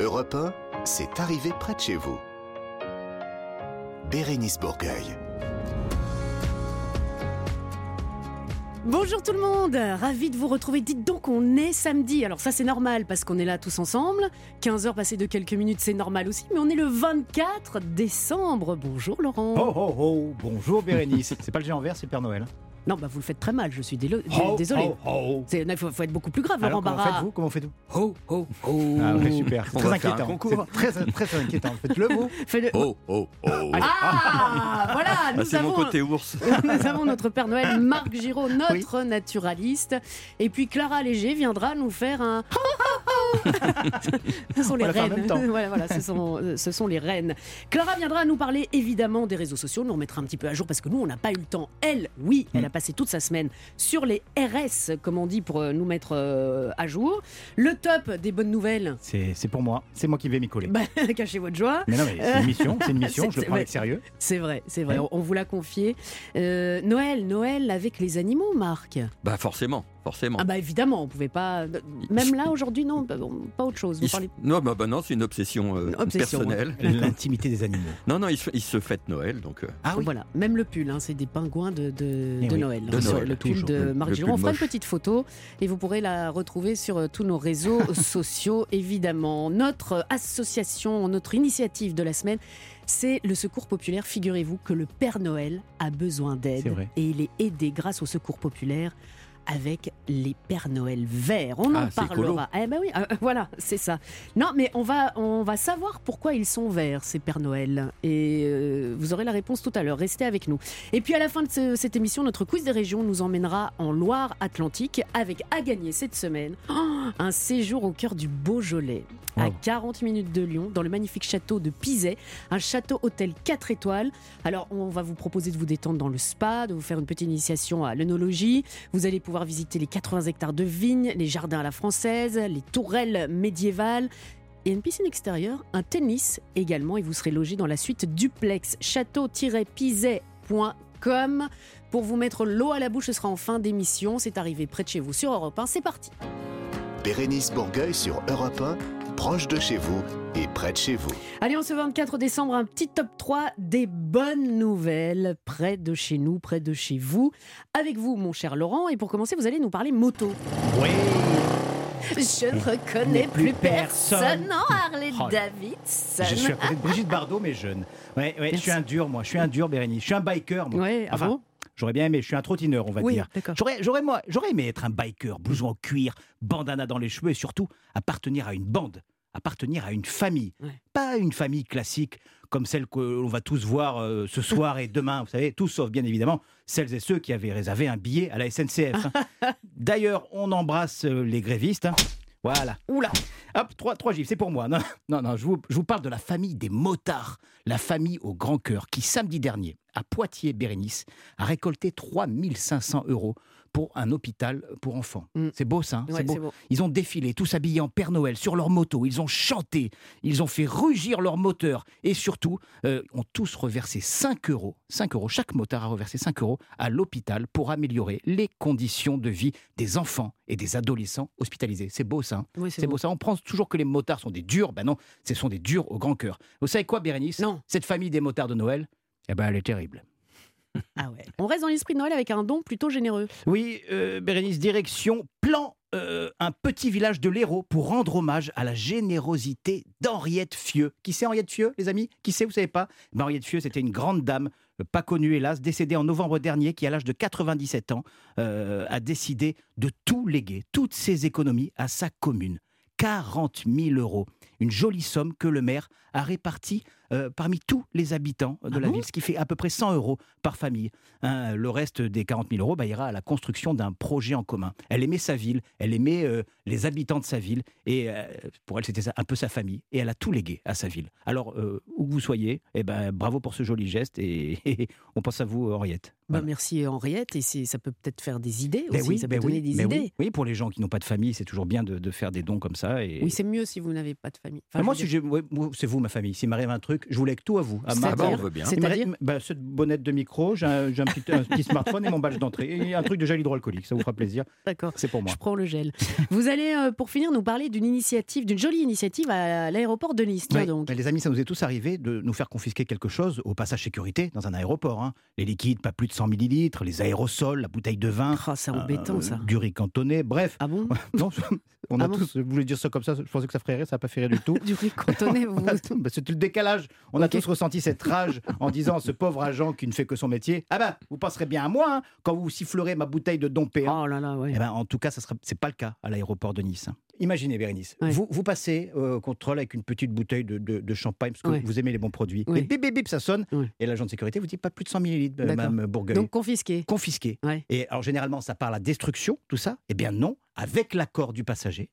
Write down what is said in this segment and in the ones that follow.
Europe 1, c'est arrivé près de chez vous. Bérénice Bourgueil. Bonjour tout le monde, ravi de vous retrouver. Dites donc, on est samedi. Alors ça c'est normal parce qu'on est là tous ensemble. 15 heures passées de quelques minutes, c'est normal aussi. Mais on est le 24 décembre. Bonjour Laurent. Oh oh oh, bonjour Bérénice. c'est pas le géant vert, c'est Père Noël. Non, bah vous le faites très mal, je suis délo- Oh, désolé. oh, oh. Il faut, faut être beaucoup plus grave, Alors Laurent comment Barra. faites-vous Comment faites-vous Ho, ho, ho. Ah oui, super. C'est très inquiétant. concours. C'est très, très, très inquiétant. Faites-le vous. Fais-le- Oh, oh, oh. Ah, voilà, Ah, nous c'est mon avons, côté ours. nous avons notre Père Noël, Marc Giraud, notre naturaliste. Et puis Clara Léger viendra nous faire un. ce sont les reines. voilà, voilà, ce sont, ce sont les reines. Clara viendra nous parler évidemment des réseaux sociaux. Nous remettra un petit peu à jour parce que nous, on n'a pas eu le temps. Elle, oui, elle a passé toute sa semaine sur les RS, comme on dit, pour euh, nous mettre euh, à jour. Le top des bonnes nouvelles. C'est c'est pour moi. C'est moi qui vais m'y coller. Bah, cachez votre joie. Mais non, mais c'est une mission. C'est une mission. C'est- Je le c'est- prends avec sérieux. C'est vrai, c'est vrai. Ouais. On, on vous l'a confié. Euh, Noël, Noël avec les animaux, Marc. Bah forcément, forcément. Ah bah évidemment, on pouvait pas. Même là aujourd'hui, non, bah, pas autre chose. Vous parlez. Non, bah, bah non, c'est une obsession, euh, Une obsession, personnelle. L'intimité des animaux. Non, non, il se, il se fête Noël, donc. euh, Ah oui. Voilà, même le pull, hein, c'est des pingouins de, de, Eh de oui, Noël. de hein, Noël, le pull toujours. de Marc. On fera une petite photo et vous pourrez la retrouver sur euh, tous nos réseaux sociaux, évidemment. Notre association, notre initiative de la semaine, c'est le Secours Populaire. Figurez-vous que le Père Noël a besoin d'aide et il est aidé grâce au Secours Populaire avec les Pères Noël verts. On en Ah, écolo. parlera. Eh ben oui, euh, voilà, c'est ça. Non, mais on va, on va savoir pourquoi ils sont verts, ces Pères Noël. Et euh, vous aurez la réponse tout à l'heure. Restez avec nous. Et puis à la fin de ce- cette émission, notre quiz des régions nous emmènera en Loire-Atlantique avec à gagner cette semaine oh, un séjour au cœur du Beaujolais. À Wow. 40 minutes de Lyon, dans le magnifique château de Pizet, un château hôtel 4 étoiles. Alors, on va vous proposer de vous détendre dans le spa, de vous faire une petite initiation à l'œnologie. Vous allez pouvoir visiter les 80 hectares de vignes, les jardins à la française, les tourelles médiévales. Et une piscine extérieure, un tennis également, et vous serez logé dans la suite duplex château-pizet.com. Pour vous mettre l'eau à la bouche, ce sera en fin d'émission. C'est arrivé près de chez vous sur Europe 1. C'est parti. Bérénice Bourgueil sur Europe 1, proche de chez vous et près de chez vous. Allez, on se 24 décembre, un petit top 3 des bonnes nouvelles près de chez nous, près de chez vous. Avec vous, mon cher Laurent. Et pour commencer, vous allez nous parler moto. Oui. Je ne reconnais plus plus personne. personne. Non, Harley Oh. Davidson. Je suis à côté de Brigitte Bardot, mais jeune. Ouais, ouais, je suis un dur, moi. Je suis un dur, Bérénice. Je suis un biker, moi. Ouais, ah bon? J'aurais bien aimé. Je suis un trottineur, on va Oui, dire. J'aurais, j'aurais, moi, j'aurais aimé être un biker, blouson en cuir, bandana dans les cheveux et surtout appartenir à une bande, appartenir à une famille. Ouais. Pas une famille classique comme celle que l'on va tous voir euh, ce soir et demain, vous savez, tous sauf bien évidemment celles et ceux qui avaient réservé un billet à la SNCF. hein. D'ailleurs, on embrasse euh, les grévistes. hein. Voilà. Oula. Hop, trois, trois gifs, c'est pour moi. Non, non, non je, vous, je vous parle de la famille des motards, la famille au grand cœur, qui samedi dernier, à Poitiers-Bérénice, a récolté 3500 euros pour un hôpital pour enfants. Mm. C'est beau ça, hein, Ouais, beau. Ils ont défilé, tous habillés en Père Noël, sur leur moto, ils ont chanté, ils ont fait rugir leur moteur, et surtout, euh, ont tous reversé 5 euros, 5 euros, chaque motard a reversé 5 euros à l'hôpital pour améliorer les conditions de vie des enfants et des adolescents hospitalisés. C'est beau ça. hein. Oui, C'est beau ça. On pense toujours que les motards sont des durs. Ben non, ce sont des durs au grand cœur. Vous savez quoi, Bérénice? Non. Cette famille des motards de Noël, eh ben, elle est terrible. Ah. On reste dans l'esprit de Noël avec un don plutôt généreux. Oui, euh, Bérénice, direction plan euh, un petit village de l'Hérault pour rendre hommage à la générosité d'Henriette Fieux. Qui c'est Henriette Fieux, les amis? Qui c'est, vous savez pas? Ben, Henriette Fieux, c'était une grande dame, euh, pas connue hélas, décédée en novembre dernier, qui à l'âge de 97 ans a décidé de tout léguer, toutes ses économies à sa commune. 40 000 euros. Une jolie somme que le maire a répartie euh, parmi tous les habitants de Ah la bon ville, ce qui fait à peu près 100 euros par famille. Hein, le reste des 40 000 euros bah, ira à la construction d'un projet en commun. Elle aimait sa ville, elle aimait euh, les habitants de sa ville, et euh, pour elle, c'était un peu sa famille, et elle a tout légué à sa ville. Alors, où que vous soyez, eh ben, bravo pour ce joli geste, et, on pense à vous, Henriette. Bah, Voilà. merci Henriette, et c'est- ça peut peut-être faire des idées Ben aussi, oui, ça peut ben donner oui, des ben idées. oui. Oui, pour les gens qui n'ont pas de famille, c'est toujours bien de, de faire des dons comme ça. Et... Oui, c'est mieux si vous n'avez pas de famille. Moi, si ouais, c'est vous ma famille. S'il m'arrive un truc, je vous lègue tout à vous. À ma- on veut bien. C'est-à-dire cette bonnette de micro, j'ai un, petit, un petit smartphone et mon badge d'entrée. Et un truc de gel hydroalcoolique, ça vous fera plaisir. D'accord. C'est pour moi. Je prends le gel. Vous allez, euh, pour finir, nous parler d'une initiative, d'une jolie initiative à l'aéroport de Nice. Ouais, donc. les amis, ça nous est tous arrivé de nous faire confisquer quelque chose au passage sécurité dans un aéroport. hein. Les liquides, pas plus de 100 millilitres, les aérosols, la bouteille de vin, Ah, c'est embêtant euh, ça. du riz cantonné, bref. Ah bon non, on a Ah bon tous, je voulais dire ça comme ça, je pensais que ça ferait rire, ça n'a pas fait rire du tout. Du riz cantonné, vous. Bah, C'était le décalage. On a tous ressenti cette rage en disant ce pauvre agent qui ne fait que son métier. Ah ben, vous penserez bien à moi hein, quand vous sifflerez ma bouteille de Dom P1. Oh là là, ouais. Eh ben, en tout cas, ce n'est c'est pas le cas à l'aéroport de Nice. hein. Imaginez, Bérénice, Ouais. vous, vous passez euh, au contrôle avec une petite bouteille de, de- de champagne parce que Ouais. vous aimez les bons produits. Et bip, bip, bip, ça sonne. Et l'agent de sécurité vous dit pas plus de 100 millilitres, euh, D'accord. Madame Bourgueil. Donc confisqué. confisqué. Et alors, généralement, ça part à la destruction, tout ça? Eh bien, non, avec l'accord du passager,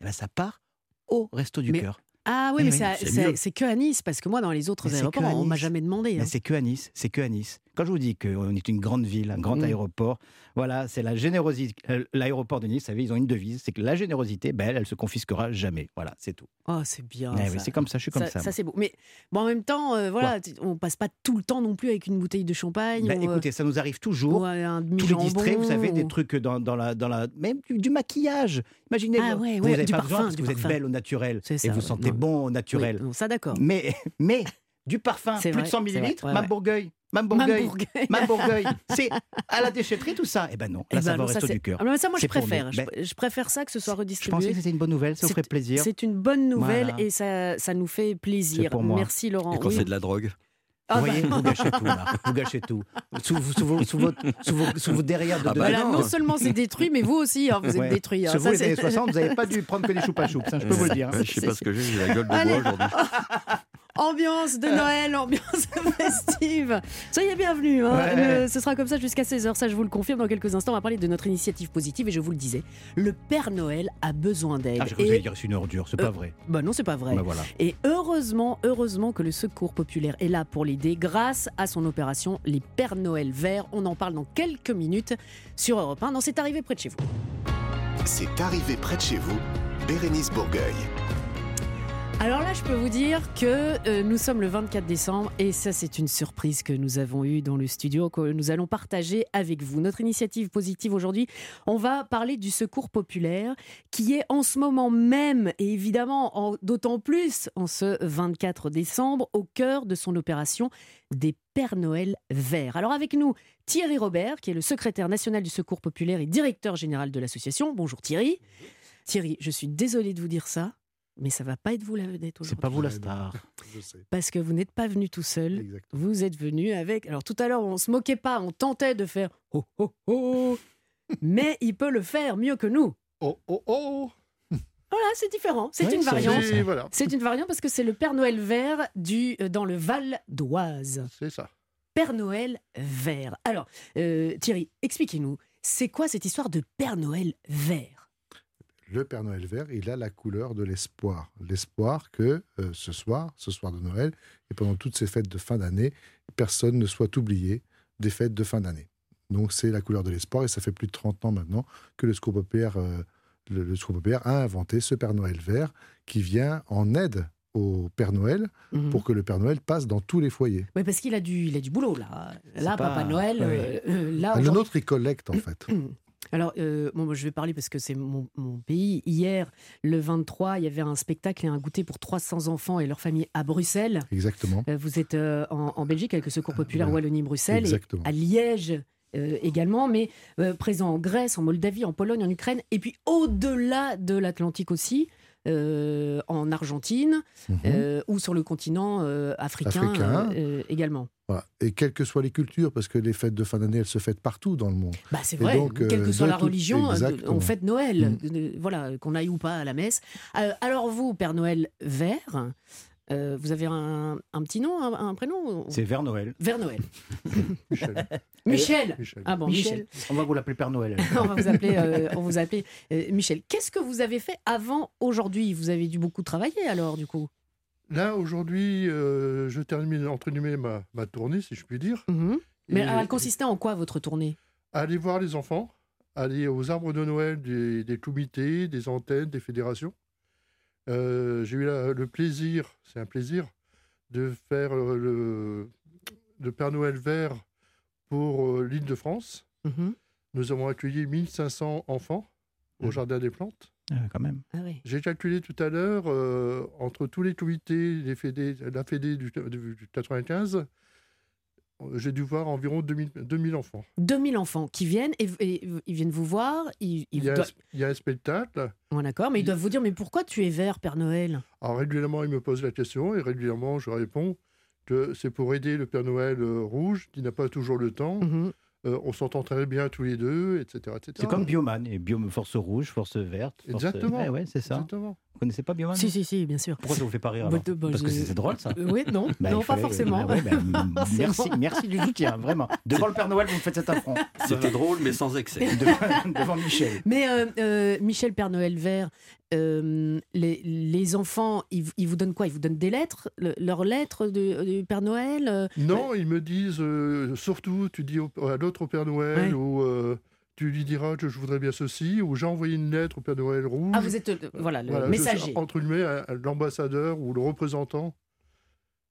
eh ben, ça part au resto du cœur. Ah oui, mais oui, c'est- que à Nice, parce que moi, dans les autres Mais aéroports, à on m'a Nice. jamais demandé. hein. Mais c'est que à Nice, c'est que à Nice. Quand je vous dis qu'on est une grande ville, un grand Mm. aéroport, voilà, c'est la générosité. euh, L'aéroport de Nice, vous savez, ils ont une devise, c'est que la générosité, ben, elle, elle se confisquera jamais. Voilà, c'est tout. Oh, c'est bien. Eh oui, c'est comme ça, je suis comme ça. ça, c'est beau. Mais bon, en même temps, euh, voilà, on passe pas tout le temps non plus avec une bouteille de champagne. Ben, ou, euh, écoutez, ça nous arrive toujours. ou un Tous les distraits, vous savez, des trucs dans, dans la, dans la, même du, du maquillage. Imaginez, Ah vous ouais, vous ouais, n'avez du pas besoin parfum, parce que vous êtes belle au naturel C'est et vous ouais. sentez. Bon naturel. Oui, ça d'accord. Mais, mais du parfum, C'est plus vrai, de 100 c'est vrai, millilitres, ouais, Mme ouais. Bourgueil. Mme Bourgueil. Bourgueil. C'est à la déchetterie tout ça. Eh ben non, Eh là ben ça va au resto c'est- du cœur. Ah, mais ça, moi, je préfère. Je, Ben, je préfère ça que ce soit Je pensais redistribué. que c'était une bonne nouvelle, ça vous C'est- ferait plaisir. C'est une bonne nouvelle Voilà. et ça, ça nous fait plaisir. C'est pour moi. Merci Laurent. Et quand Oui. c'est de la drogue Ah vous bah, voyez, vous gâchez tout, là. Vous gâchez tout. Sous, sous, sous vos, sous, votre- sous vos, sous vos derrière de Ah bah voilà, non. non seulement c'est détruit, mais vous aussi, hein, vous êtes Ouais. détruit. hein. Sur vous, Ça, les c'est- années 60, vous n'avez pas dû prendre que des choupa choups, ça, je peux vous le dire. Ouais, Je sais pas ce que j'ai, j'ai la gueule de Allez. bois aujourd'hui. Ambiance de Noël, ambiance festive. Soyez bienvenus. hein. Ouais. Le- ce sera comme ça jusqu'à 16h. Ça, je vous le confirme. Dans quelques instants, on va parler de notre initiative positive. Et je vous le disais, le Père Noël a besoin d'aide. Ah, alliez et... dire c'est une ordure, c'est pas Euh, vrai. Bah non, c'est pas vrai. Bah voilà. Et heureusement, heureusement que le Secours populaire est là pour l'aider grâce à son opération Les Pères Noël Verts. On en parle dans quelques minutes sur Europe 1. Non, c'est arrivé près de chez vous. C'est arrivé près de chez vous, Bérénice Bourgueil. Alors là, je peux vous dire que euh, nous sommes le 24 décembre et ça, c'est une surprise que nous avons eue dans le studio que nous allons partager avec vous. Notre initiative positive aujourd'hui, on va parler du secours populaire qui est en ce moment même et évidemment en- d'autant plus en ce 24 décembre au cœur de son opération des Pères Noël verts. Alors avec nous, Thierry Robert, qui est le secrétaire national du secours populaire et directeur général de l'association. Bonjour Thierry. Thierry, je suis désolée de vous dire ça, mais ça va pas être vous la vedette aujourd'hui. C'est pas vous la star. Je sais. Parce que vous n'êtes pas venu tout seul. Exactement. Vous êtes venu avec. Alors tout à l'heure, on se moquait pas, on tentait de faire oh oh oh. Mais il peut le faire mieux que nous. Oh, oh, oh Voilà, c'est différent. C'est Oui, une variante. voilà, C'est une variante parce que c'est le Père Noël vert du, euh, dans le Val d'Oise. c'est ça. Père Noël vert. Alors, euh, Thierry, expliquez-nous, c'est quoi cette histoire de Père Noël vert? Le Père Noël vert, il a la couleur de l'espoir. L'espoir que euh, ce soir, ce soir de Noël, et pendant toutes ces fêtes de fin d'année, personne ne soit oublié des fêtes de fin d'année. Donc c'est la couleur de l'espoir, et ça fait plus de 30 ans maintenant que le Secours populaire, euh, le, le Secours populaire a inventé ce Père Noël vert qui vient en aide au Père Noël Mhm. pour que le Père Noël passe dans tous les foyers. Oui, parce qu'il a du, il a du boulot là. Là, pas- Papa Noël, oui. euh, euh, là, Ah, le nôtre, il collecte en fait. Alors, euh, bon, je vais parler parce que c'est mon, mon pays. Hier, le 23, il y avait un spectacle et un goûter pour 300 enfants et leurs familles à Bruxelles. Exactement. Euh, Vous êtes euh, en, en Belgique avec le Secours populaire. Wallonie-Bruxelles et Exactement. à Liège également, mais présent en Grèce, en Moldavie, en Pologne, en Ukraine, et puis au-delà de l'Atlantique aussi, euh, en Argentine Mhm. euh, ou sur le continent euh, africain, Africain. également. Voilà. Et quelles que soient les cultures, parce que les fêtes de fin d'année, elles se fêtent partout dans le monde. Bah, c'est vrai, donc, quelle que soit la tout- religion, exactement. on fête Noël, euh, voilà, qu'on aille ou pas à la messe. Alors vous, Père Noël vert, euh, vous avez un, un petit nom, un, un prénom C'est vers Noël. Vert Noël. Michel. Michel Michel. Ah bon, Michel. On va vous l'appeler Père Noël. on va vous appeler, euh, on vous appeler euh, Michel. Qu'est-ce que vous avez fait avant aujourd'hui? Vous avez dû beaucoup travailler alors, du coup Là, aujourd'hui, euh, je termine, entre guillemets, ma, ma tournée, si je puis dire. Mhm. Mais Et elle consistait en quoi, votre tournée? Aller voir les enfants, aller aux arbres de Noël des, des comités, des antennes, des fédérations. Euh, J'ai eu la- le plaisir, c'est un plaisir, de faire euh, le, le Père Noël vert pour euh, l'île de France. Mhm. Nous avons accueilli 1500 enfants au Mhm. Jardin des Plantes. Ah, quand même. Ah oui. J'ai calculé tout à l'heure, euh, entre tous les comités, les fédés, la Fédé du, du- du 95, euh, j'ai dû voir environ 2000, 2000 enfants. 2000 enfants qui viennent et, et ils viennent vous voir. Ils, ils Il y, a, doivent- il y a un spectacle. Ouais, d'accord, mais ils il- doivent vous dire mais pourquoi tu es vert, Père Noël? Alors régulièrement, ils me posent la question et régulièrement, je réponds que c'est pour aider le Père Noël euh, rouge qui n'a pas toujours le temps. Mhm. Euh, on s'entend très bien tous les deux, etc. etc. C'est comme Bioman, et Bio, force rouge, force verte. force- Exactement. Ouais, ouais, c'est ça. Exactement. Vous connaissez pas Bioman Si, si, si, bien sûr. Pourquoi ça vous fait pas rire alors bah, Parce que je- c'est drôle ça. Euh, oui, non, Bah, non pas fallait- forcément. bah ouais, bah, merci, merci du soutien, vraiment. Devant le Père Noël, vous me faites cet affront. C'était drôle, mais sans excès. Devant, devant Michel. Mais euh, euh, Michel Père Noël Vert, euh, les, les enfants, ils, ils vous donnent quoi? Ils vous donnent des lettres? Le- Leurs lettres du, Père Noël euh, Non, ils me disent euh, surtout, tu dis au- à l'autre au Père Noël Ouais. ou euh, tu lui diras que je voudrais bien ceci ou j'ai envoyé une lettre au Père Noël rouge. Ah, vous êtes euh, voilà, le Voilà, je messager. suis, entre guillemets l'ambassadeur ou le représentant.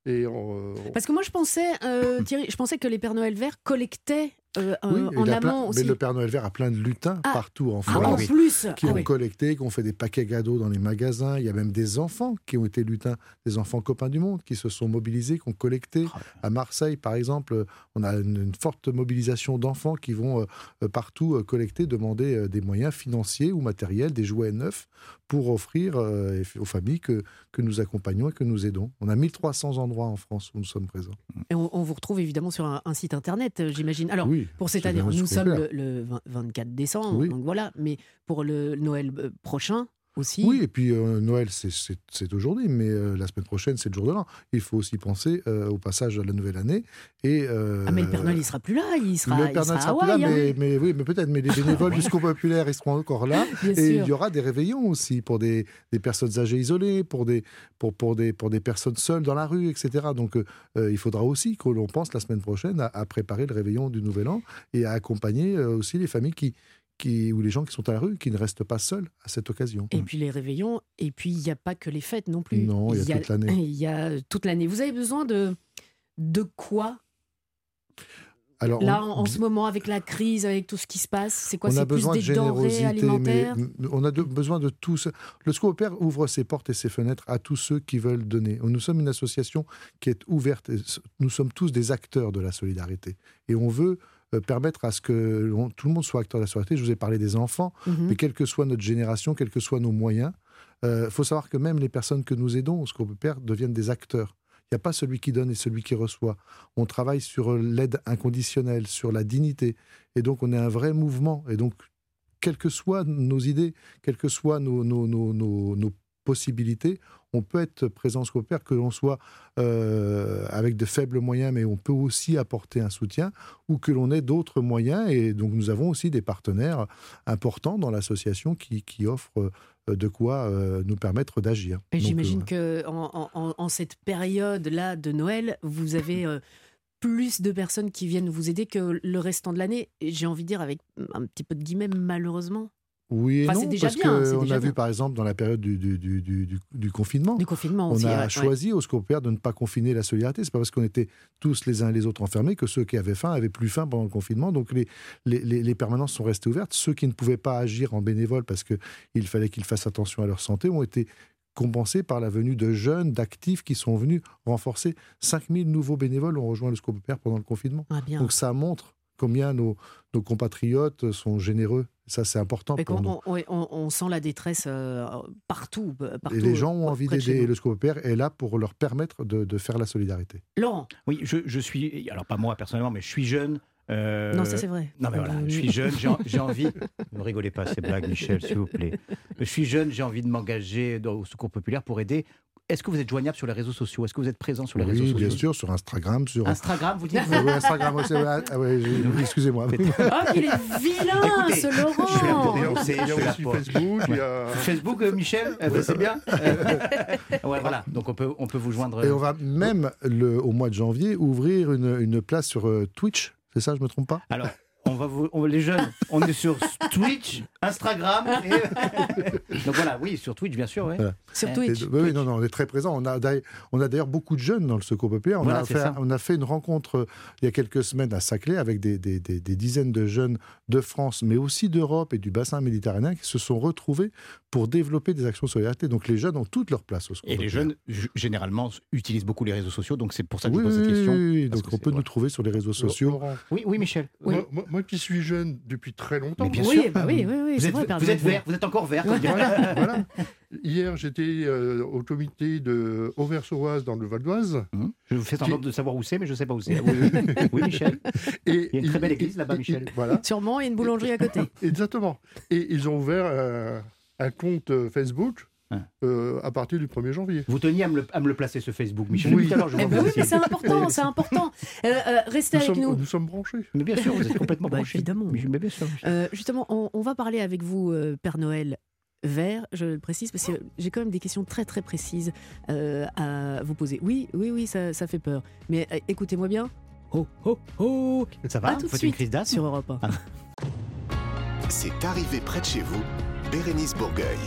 Et on- on- Parce que moi, je pensais, euh, Thierry, je pensais que les Pères Noël Verts collectaient euh, Oui, en plein- amont aussi. mais le Père Noël vert a plein de lutins Ah. partout en Ah, France. en oui. plus qui Ah ont oui. collecté, qui ont fait des paquets cadeaux dans les magasins. Il y a même des enfants qui ont été lutins, des enfants copains du monde, qui se sont mobilisés, qui ont collecté. À Marseille, par exemple, on a une, une forte mobilisation d'enfants qui vont euh, euh, partout euh, collecter, demander des moyens financiers ou matériels, des jouets neufs, pour offrir aux familles que, que nous accompagnons et que nous aidons. On a 1300 endroits en France où nous sommes présents. Et on, on vous retrouve évidemment sur un, un site internet, j'imagine. Alors, oui, pour cette année, nous sommes le, le 20 24 décembre, Oui. donc voilà. Mais pour le Noël euh, prochain aussi. Oui, et puis euh, Noël, c'est- aujourd'hui, mais euh, la semaine prochaine, c'est le jour de l'an. Il faut aussi penser euh, au passage de la nouvelle année. Et, Ah, mais le Père Noël, il sera plus là, il sera, le Père Noël sera à plus là, Hawaï, hein. mais, mais oui, mais peut-être. Mais les bénévoles du Secours populaire, ils seront encore là. bien Et il y aura des réveillons aussi pour des, des personnes âgées isolées, pour des, pour, pour, des, pour des personnes seules dans la rue, etc. Donc il faudra aussi que l'on pense la semaine prochaine à, à préparer le réveillon du Nouvel An et à accompagner aussi les familles qui, qui, ou les gens qui sont à la rue, qui ne restent pas seuls à cette occasion. Et puis les réveillons, et puis il n'y a pas que les fêtes non plus. Non, il y a toute l'année. Il y a toute l'année. Vous avez besoin de, de quoi? Alors, Là, on- en, ce moment, avec la crise, avec tout ce qui se passe, c'est quoi? On a plus besoin des de générosité, mais on a de- besoin de tous. Le Secours Père ouvre ses portes et ses fenêtres à tous ceux qui veulent donner. Nous sommes une association qui est ouverte. Nous sommes tous des acteurs de la solidarité. Et on veut euh, permettre à ce que tout le monde soit acteur de la solidarité. Je vous ai parlé des enfants, Mhm. mais quelle que soit notre génération, quels que soient nos moyens, il faut savoir que même les personnes que nous aidons au Secours Père deviennent des acteurs. Il n'y a pas celui qui donne et celui qui reçoit. On travaille sur euh, l'aide inconditionnelle, sur la dignité. Et donc, on est un vrai mouvement. Et donc, quelles que soient nos idées, quelles que soient nos, nos, nos- nos possibilités, on peut être présent au Père, que l'on soit euh, avec de faibles moyens, mais on peut aussi apporter un soutien, ou que l'on ait d'autres moyens. Et donc, nous avons aussi des partenaires importants dans l'association qui, qui offrent euh, de quoi euh, nous permettre d'agir. J'imagine euh, que en, en- en cette période-là de Noël, vous avez euh, plus de personnes qui viennent vous aider que le restant de l'année. J'ai envie de dire avec un petit peu de guillemets, malheureusement, Oui et Enfin, c'est non, déjà parce qu'on a bien. vu par exemple dans la période du, du, du, du- du- du confinement, on aussi. a ouais, ouais. choisi au Secours Père de ne pas confiner la solidarité. C'est pas parce qu'on était tous les uns et les autres enfermés que ceux qui avaient faim avaient plus faim pendant le confinement. Donc les, les, les- les permanences sont restées ouvertes. Ceux qui ne pouvaient pas agir en bénévole parce qu'il fallait qu'ils fassent attention à leur santé ont été compensés par la venue de jeunes, d'actifs qui sont venus renforcer. 5000 nouveaux bénévoles ont rejoint le Secours Père pendant le confinement. Ah, bien. Donc ça montre combien nos, nos compatriotes sont généreux. Ça, c'est important pour nous. on, ouais, on- on sent la détresse euh, partout, euh, partout. Et les gens ont euh, envie d'aider. Et le Secours Père est là pour leur permettre de, de faire la solidarité. Laurent, Oui, je, je suis. Alors, pas moi personnellement, mais je suis jeune. euh, non, ça c'est vrai. Non, mais voilà, je suis jeune, j'ai en- j'ai envie. Ne rigolez pas ces blagues, Michel, s'il vous plaît. Je suis jeune, j'ai envie de m'engager au secours populaire pour aider. Est-ce que vous êtes joignable sur les réseaux sociaux? Est-ce que vous êtes présent sur les réseaux Oui, sociaux? bien sûr, sur Instagram, sur. Instagram, vous dites? Ah oui, Instagram aussi. ah ouais, j'ai- Excusez-moi. Oh, qu'il est vilain, Écoutez, ce je suis là pour Laurent Il dénoncer, il je suis là aussi pour- Facebook, il y a... Facebook, euh, Michel ben, C'est bien? Euh, Ouais, voilà. Donc, on peut, on peut vous joindre. Et on va même, le, au mois de janvier, ouvrir une, une place sur euh, Twitch. C'est ça, je me trompe pas? Alors, on va vous, on- les jeunes, on est sur Twitch, Instagram. et- Donc voilà, oui, sur Twitch, bien sûr. ouais. Voilà. Sur Et Twitch. oui, non, non, on est très présent. On a d'ailleurs on a d'ailleurs beaucoup de jeunes dans le secours populaire. On, Voilà, a fait, ça. on a fait une rencontre euh, il y a quelques semaines à Saclay avec des, des- des- des dizaines de jeunes de France, mais aussi d'Europe et du bassin méditerranéen qui se sont retrouvés pour développer des actions de solidarité. Donc les jeunes ont toute leur place au secours Et les jeunes, généralement, utilisent beaucoup les réseaux sociaux, donc c'est pour ça que Oui, je pose cette question. oui, oui. donc que on peut nous trouver sur les réseaux sociaux. Oui, oui, Michel. Oui. Moi, moi- moi qui suis jeune depuis très longtemps, Mais bien oui, sûr. bah oui, oui, oui, Vous c'est êtes, vrai, vous êtes vert, vous êtes encore vert, Voilà, voilà. Hier, j'étais euh, au comité de Auvers-sur-Oise dans le Val d'Oise. Hum. Je vous fais semblant de savoir où c'est, mais je ne sais pas où c'est. Oui, Michel. Et Il y a une très belle église là-bas, Michel. Voilà, Sûrement, il y a une boulangerie à côté. exactement. Et ils ont ouvert euh, un compte euh, Facebook. Euh, à partir du 1er janvier. Vous teniez à me le, à me le placer, ce Facebook, Michel. Oui. À je Eh ben oui, mais c'est important, c'est important. Euh, euh, restez Nous avec sommes, nous. nous sommes branchés. Mais bien sûr, vous êtes complètement Bah, branché. évidemment. Mais, mais bien sûr. Euh, justement, on, on va parler avec vous, euh, Père Noël vert, je le précise, parce que j'ai quand même des questions très très précises euh, à vous poser. Oui, oui, oui, ça, ça fait peur. Mais euh, écoutez-moi bien. Oh, oh, oh Ça À va tout Vous de faites une crise d'asthme sur Europe 1. C'est arrivé près de chez vous, Bérénice Bourgueil.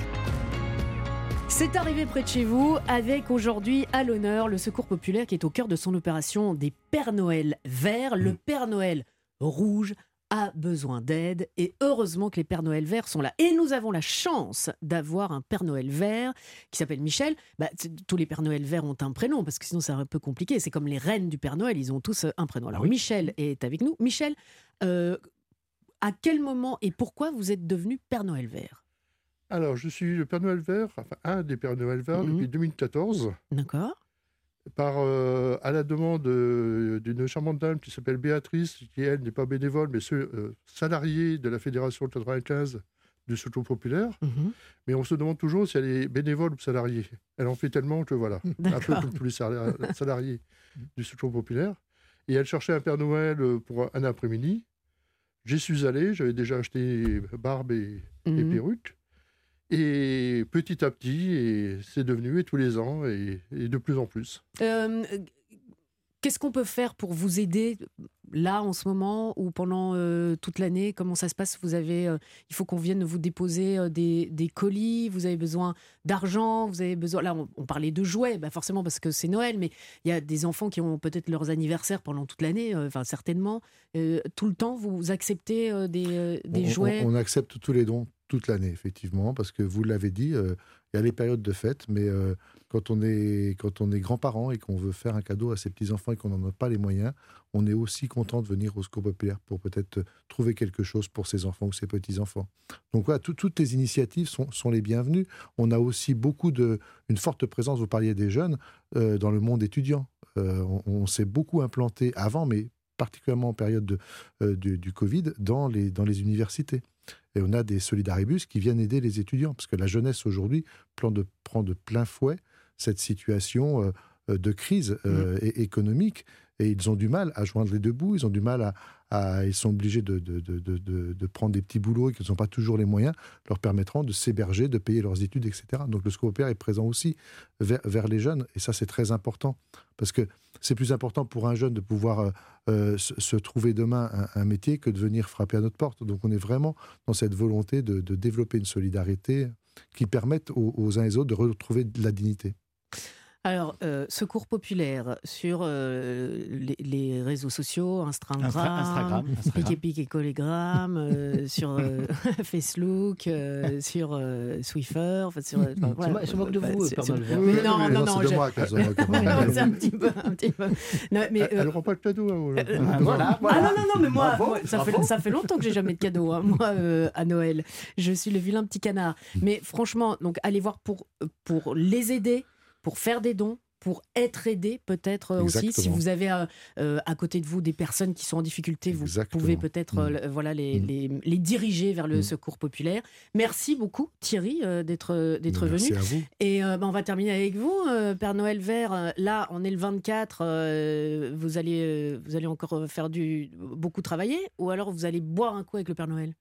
C'est arrivé près de chez vous avec aujourd'hui à l'honneur le Secours populaire qui est au cœur de son opération des Pères Noël verts. Le Père Noël rouge a besoin d'aide et heureusement que les Pères Noël verts sont là. Et nous avons la chance d'avoir un Père Noël vert qui s'appelle Michel. Bah, tous les Pères Noël verts ont un prénom parce que sinon c'est un peu compliqué. C'est comme les reines du Père Noël, ils ont tous euh, un prénom. Alors Oui. Michel est avec nous. Michel, euh, à quel moment et pourquoi vous êtes devenu Père Noël vert? Alors, je suis le Père Noël vert, enfin un des Pères Noël verts Mhm. depuis 2014, D'accord par, euh, à la demande euh, d'une charmante dame qui s'appelle Béatrice, qui elle n'est pas bénévole, mais euh, salariée de la Fédération 95 du Secours populaire. Mhm. Mais on se demande toujours si elle est bénévole ou salariée. Elle en fait tellement que voilà, un peu comme tous les sala- salariés du Secours populaire. Et elle cherchait un Père Noël pour un après-midi. J'y suis allé, j'avais déjà acheté barbe et, et Mhm. perruque. Et petit à petit, et c'est devenu, et tous les ans, et, et de plus en plus. Euh, Qu'est-ce qu'on peut faire pour vous aider là en ce moment ou pendant euh, toute l'année? Comment ça se passe? Vous avez, euh, il faut qu'on vienne vous déposer des, des colis. Vous avez besoin d'argent. Vous avez besoin. Là, on, on parlait de jouets, bah forcément parce que c'est Noël, mais il y a des enfants qui ont peut-être leurs anniversaires pendant toute l'année. Enfin, certainement. Tout le temps, vous acceptez des, des on, on- jouets? on accepte tous les dons toute l'année, effectivement, parce que vous l'avez dit, euh, il y a les périodes de fête, mais euh, quand on est, est grands-parents et qu'on veut faire un cadeau à ses petits-enfants et qu'on n'en a pas les moyens, on est aussi content de venir au Secours populaire pour peut-être trouver quelque chose pour ses enfants ou ses petits-enfants. Donc voilà, tout- toutes les initiatives sont, les bienvenues. On a aussi beaucoup de, une forte présence, vous parliez des jeunes, euh, dans le monde étudiant. Euh, on s'est beaucoup implanté avant, mais particulièrement en période de, euh, du, du Covid, dans les, dans les universités. Et on a des solidaribus qui viennent aider les étudiants, parce que la jeunesse aujourd'hui prend de, prend de plein fouet cette situation euh, euh, de crise euh, é- économique, et ils ont du mal à joindre les deux bouts, ils ont du mal à... ils sont obligés de, prendre des petits boulots et qu'ils n'ont pas toujours les moyens, leur permettront de s'héberger, de payer leurs études, etc. Donc le populaire est présent aussi vers, les jeunes, et ça c'est très important, parce que c'est plus important pour un jeune de pouvoir euh, euh, se, trouver demain un, métier que de venir frapper à notre porte. Donc on est vraiment dans cette volonté de, de développer une solidarité qui permette aux, aux uns et aux autres de retrouver de la dignité. Alors, euh, Secours populaire sur euh, les, les réseaux sociaux, Instagram, Instra- Instagram. Instagram. Pique et pique et collégramme, euh, sur euh, Facebook, euh, sur euh, Swiffer, enfin sur. enfin, voilà. se moque de Bah, vous, vert. Mais non, non, non, c'est je- un petit peu, un petit peu. Non, mais, Elle ne rend pas de cadeau euh, Ah, voilà, voilà. Ah non, non, non, mais moi, Bravo, moi, ça, fait, ça fait longtemps que j'ai jamais de cadeau, hein, moi, euh, à Noël. Je suis le vilain petit canard. Mais franchement, donc allez voir pour, pour les aider, pour faire des dons, pour être aidé peut-être euh, aussi. Si vous avez euh, euh, à côté de vous des personnes qui sont en difficulté, vous Exactement. pouvez peut-être euh, Mm. voilà, les, Mm. les, les diriger vers le Mm. secours populaire. Merci beaucoup Thierry euh, d'être d'être venu. Merci à vous. Et euh, bah, on va terminer avec vous, euh, Père Noël Vert. Là, on est le 24. euh, vous allez, euh, vous allez encore faire du beaucoup travailler, ou alors vous allez boire un coup avec le Père Noël?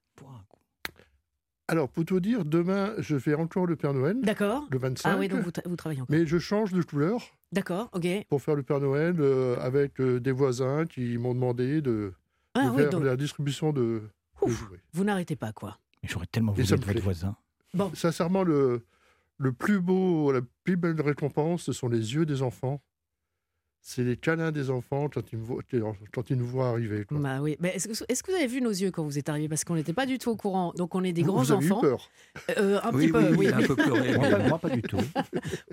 Alors, pour tout dire, demain, je fais encore le Père Noël, D'accord. le 25. Ah oui, donc vous, tra- vous travaillez encore. Mais je change de couleur D'accord. Ok. pour faire le Père Noël euh, avec euh, des voisins qui m'ont demandé de, Ah de oui, faire donc, la distribution de, de Ouf. jouets. vous n'arrêtez pas, quoi. Mais J'aurais tellement Et voulu ça être votre voisin. Sincèrement, le, le plus beau, la plus belle récompense, ce sont les yeux des enfants. C'est les câlins des enfants quand ils, me voient, quand ils nous voient arriver. quoi. Bah oui. Mais est-ce que, est-ce que vous avez vu nos yeux quand vous êtes arrivés? Parce qu'on n'était pas du tout au courant. Donc on est des Vous- grands vous avez eu enfants. peur. Euh, un Oui, petit peu, oui, un peu pleuré. Moi, pas, moi, pas du tout.